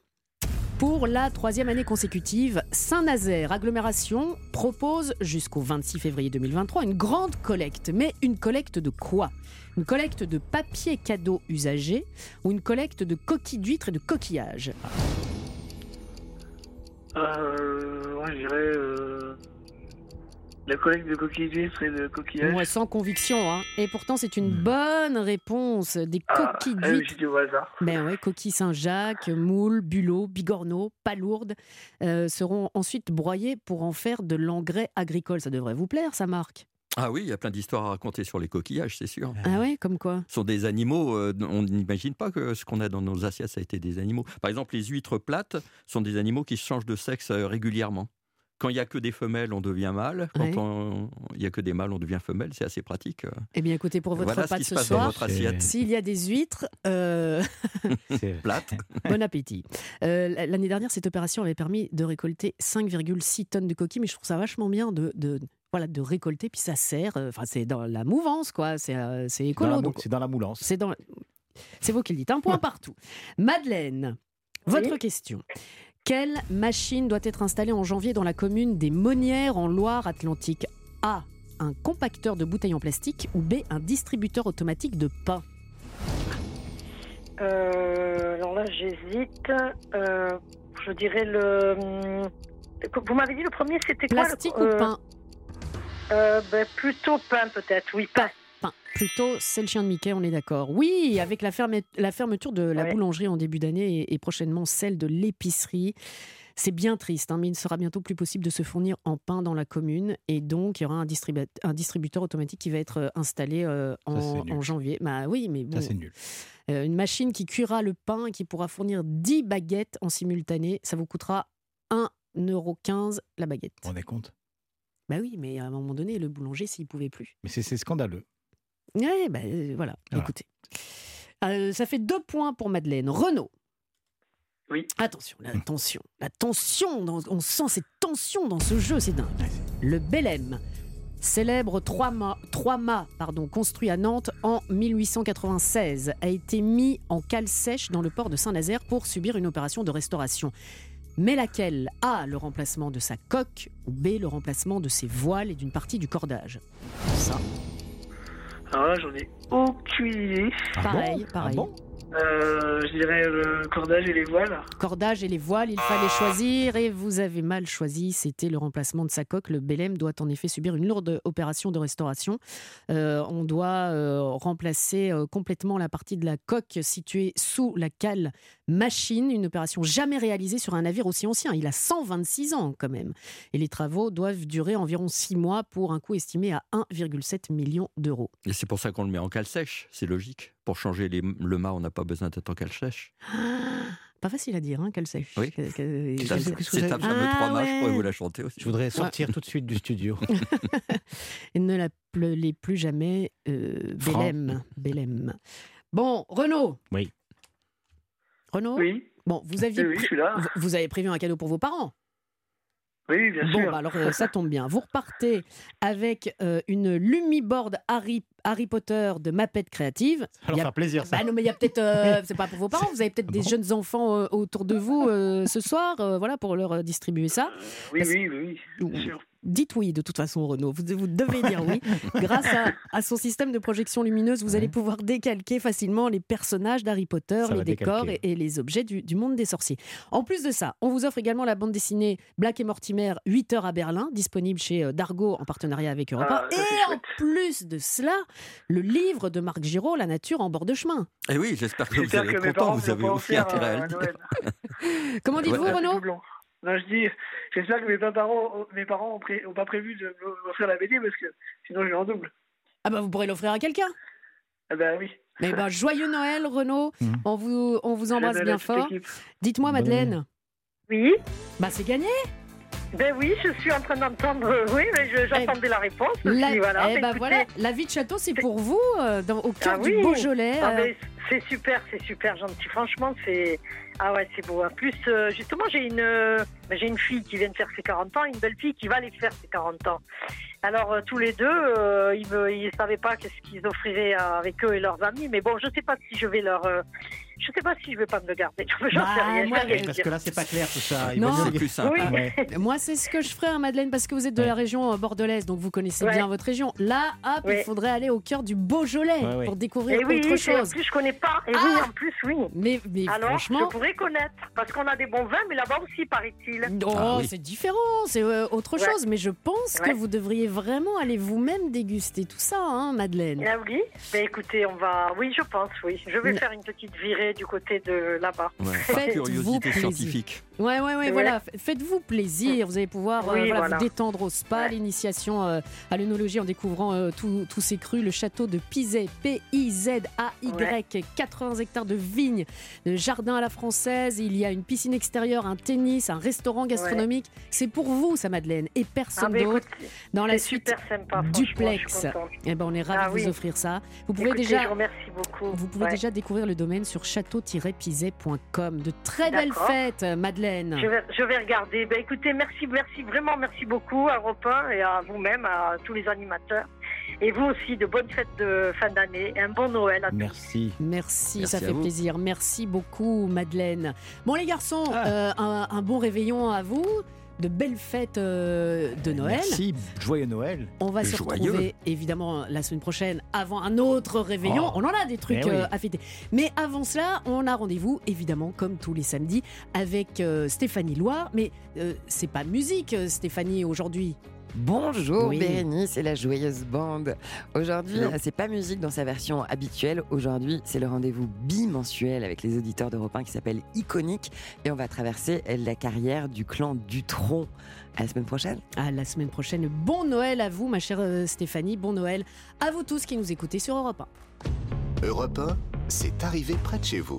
Pour la troisième année consécutive, Saint-Nazaire Agglomération propose jusqu'au 26 février 2023 une grande collecte. Mais une collecte de quoi? Une collecte de papier cadeau usagé ou une collecte de coquilles d'huîtres et de coquillages? Euh, je dirais euh, la collecte de coquilles d'huîtres et de coquillages. Moi, sans conviction. Hein. Et pourtant, c'est une bonne réponse. Des Ah, coquilles ah oui, d'huîtres. au hasard. Ben ouais, coquilles Saint-Jacques, moules, bulots, bigorneaux, palourdes euh, seront ensuite broyées pour en faire de l'engrais agricole. Ça devrait vous plaire, ça, Marc? Ah oui, il y a plein d'histoires à raconter sur les coquillages, c'est sûr. Ah ouais, comme quoi? Ce sont des animaux, euh, on n'imagine pas que ce qu'on a dans nos assiettes, ça a été des animaux. Par exemple, les huîtres plates sont des animaux qui changent de sexe euh, régulièrement. Quand il n'y a que des femelles, on devient mâle. Quand Ouais. il n'y a que des mâles, on devient femelle. C'est assez pratique. Eh bien, écoutez, pour votre Voilà ce repas qui de se ce soir, s'il y a des huîtres, euh, Plate. bon appétit. Euh, L'année dernière, cette opération avait permis de récolter 5,6 tonnes de coquilles, mais je trouve ça vachement bien de, de- voilà, de récolter, puis ça sert, euh, enfin, c'est dans la mouvance, quoi, c'est euh, c'est Dans écolo. C'est dans la moulance. C'est dans. C'est vous qui le dites. Un point partout. Madeleine, votre question. Quelle machine doit être installée en janvier dans la commune des Monnières en Loire-Atlantique? A. Un compacteur de bouteilles en plastique ou B. Un distributeur automatique de pain? Euh, alors là, j'hésite. Euh, je dirais le. hum, Vous m'avez dit le premier, c'était quoi le- Plastique ou euh, pain? euh, ben, Plutôt pain, peut-être. Oui, pain. Plutôt, c'est le chien de Mickey, on est d'accord. Oui, avec la, ferme- la fermeture de la Ouais. boulangerie en début d'année et, prochainement celle de l'épicerie. C'est bien triste, hein, mais il sera bientôt plus possible de se fournir en pain dans la commune. Et donc, il y aura un, distribu- un distributeur automatique qui va être euh, installé euh, en, janvier. Bah oui, mais bon. Ça, c'est nul. Euh, une machine qui cuira le pain et qui pourra fournir 10 baguettes en simultané. Ça vous coûtera 1,15€ la baguette. Vous vous rendez compte Bah oui, mais à un moment donné, le boulanger, s'il pouvait plus. Mais c'est scandaleux. Ouais, bah, euh, voilà, Voilà. écoutez. Euh, ça fait deux points pour Madeleine. Renaud. Oui. Attention, la tension. La tension, dans- on sent cette tension dans ce jeu, c'est dingue. Le Belém, célèbre trois mâts, trois mâts pardon, construit à Nantes en 1896, a été mis en cale sèche dans le port de Saint-Nazaire pour subir une opération de restauration. Mais laquelle? A, le remplacement de sa coque, ou B, le remplacement de ses voiles et d'une partie du cordage Ça, Alors là, j'en ai aucune idée. pareil, pareil. Euh, je dirais le cordage et les voiles. Cordage et les voiles, il fallait choisir et vous avez mal choisi. C'était le remplacement de sa coque. Le Belém doit en effet subir une lourde opération de restauration. Euh, on doit euh, remplacer euh, complètement la partie de la coque située sous la cale machine. Une opération jamais réalisée sur un navire aussi ancien. Il a 126 ans quand même. Et les travaux doivent durer environ 6 mois pour un coût estimé à 1,7 million d'euros. Et c'est pour ça qu'on le met en cale sèche, c'est logique. Pour changer les- le mât, on n'a pas besoin d'être en cale sèche. Pas facile à dire, hein, qu'elle sèche. Oui. Que- que- C'est ta fameuse Ah trois mâts, je pourrais vous la chanter aussi. Je voudrais sortir tout de suite du studio. Et ne l'appelez plus jamais euh. Belém. Bon, Renaud. Oui. Renaud? Oui. Bon, vous aviez, Oui, oui, pré- je suis là. vous- vous avez prévu un cadeau pour vos parents Oui, bien Bon, sûr. bah alors euh, ça tombe bien. Vous repartez avec euh, une Lumiboard Harry, Harry Potter de Mapette Créative. Ça va leur a- faire plaisir, ça. Bah non, mais il y a peut-être, euh, c'est pas pour vos parents, vous avez peut-être des jeunes enfants euh, autour de vous euh, ce soir, euh, voilà, pour leur distribuer ça. Oui, Parce- oui, oui, oui, bien sûr. Dites oui, de toute façon, Renaud. Vous, vous devez dire oui. Grâce à, à son système de projection lumineuse, vous allez pouvoir décalquer facilement les personnages d'Harry Potter, Ça les décors et, les objets du, du monde des sorciers. En plus de ça, on vous offre également la bande dessinée Black et Mortimer 8 heures à Berlin, disponible chez euh, Dargo en partenariat avec Europa. Ah, et en plus de cela, le livre de Marc Giraud, La nature en bord de chemin. Et Eh oui, j'espère que vous allez être content. Vous avez aussi intérêt à le dire. Noël. Comment dites-vous, Ouais. Renaud? Non, je dis, j'espère que mes parents, mes parents ont, pré- ont pas prévu de m'offrir la BD parce que sinon je vais en double. Ah bah vous pourrez l'offrir à quelqu'un? Ah ben oui. Mais ben, joyeux Noël, Renaud. Mhm. On vous, on vous embrasse bien fort. Dites-moi, Madeleine. Oui, Bah c'est gagné. Ben oui, je suis en train d'entendre. euh, Oui, mais j'attendais la réponse. La, aussi, voilà. eh ben écoutez, voilà, la vie de château, c'est pour vous, euh, dans- au cœur Ah du oui. Beaujolais. ah, euh, mais c'est super, c'est super gentil. Franchement, c'est. Ah ouais, c'est beau. En plus, euh, justement, j'ai une, ben, j'ai une fille qui vient de faire ses 40 ans, une belle fille qui va aller faire ses 40 ans. Alors, tous les deux, ils ne savaient pas qu'est-ce qu'ils offriraient avec eux et leurs amis. Mais bon, je sais pas si je vais leur. Je sais pas si je vais pas me le garder. J'en sais Bah, rien. je moi, vais rien Parce dire. que là, c'est pas clair tout ça. Il Non. C'est plus simple. Oui. Ouais. Moi, c'est ce que je ferais, hein, Madeleine, parce que vous êtes de Ouais. la région euh, bordelaise, donc vous connaissez Ouais. bien votre région. Là, hop, il faudrait aller au cœur du Beaujolais Ouais, ouais. pour découvrir Et oui, autre et en chose. plus, je connais pas. Et oui, Ah en plus, oui. Mais, mais Alors, franchement, je pourrais connaître. Parce qu'on a des bons vins, mais là-bas aussi, paraît-il. Oh, Ah oui. c'est différent, c'est euh, autre Ouais. chose. Mais je pense que vous devriez vraiment aller vous-même déguster tout ça, hein, Madeleine. Ah oui Ben écoutez, on va. Oui, je pense, oui. Je vais faire une petite virée du côté de là-bas. Ouais, curiosité plaisir. scientifique. Ouais, ouais, ouais, voilà. Faites-vous plaisir. Vous allez pouvoir euh, Oui, voilà, voilà. vous détendre au spa, Ouais. l'initiation euh, à l'œnologie en découvrant euh, tous ces crus, le château de Pizet, P-I-Z-A-Y, 80 hectares de vignes, de jardin à la française. Il y a une piscine extérieure, un tennis, un restaurant gastronomique. C'est pour vous, ça, Madeleine, et Ah personne ben d'autre. Dans la suite, super sympa. Duplex. Je suis contente. eh ben, on est ravis Ah de oui. vous offrir ça. Vous pouvez Écoutez, déjà. Je vous remercie beaucoup. Vous pouvez Ouais. déjà découvrir le domaine sur château-pizet.com. De très belles fêtes, Madeleine. Je vais, je vais regarder. Ben écoutez, merci, merci, vraiment merci beaucoup à 1 et à vous-même, à tous les animateurs. Et vous aussi, de bonnes fêtes de fin d'année et un bon Noël à tous. Merci. Merci, Merci ça fait vous. plaisir. Merci beaucoup, Madeleine. Bon, les garçons, Ah. euh, un, un bon réveillon à vous. De belles fêtes euh, de Noël. Merci. Joyeux Noël. On va se Joyeux. retrouver évidemment la semaine prochaine avant un autre réveillon. Oh. On en a des trucs Eh oui. euh, à fêter. Mais avant cela, on a rendez-vous évidemment comme tous les samedis avec euh, Stéphanie Loire. Mais c'est pas musique, Stéphanie, aujourd'hui. Bonjour Oui. Bérénice et la joyeuse bande. Aujourd'hui, c'est pas musique dans sa version habituelle. Aujourd'hui, c'est le rendez-vous bimensuel avec les auditeurs d'Europe 1 qui s'appelle Iconique. Et on va traverser la carrière du clan Dutron. À la semaine prochaine. À la semaine prochaine. Bon Noël à vous, ma chère euh, Stéphanie. Bon Noël à vous tous qui nous écoutez sur Europe 1. Europe 1, c'est arrivé près de chez vous.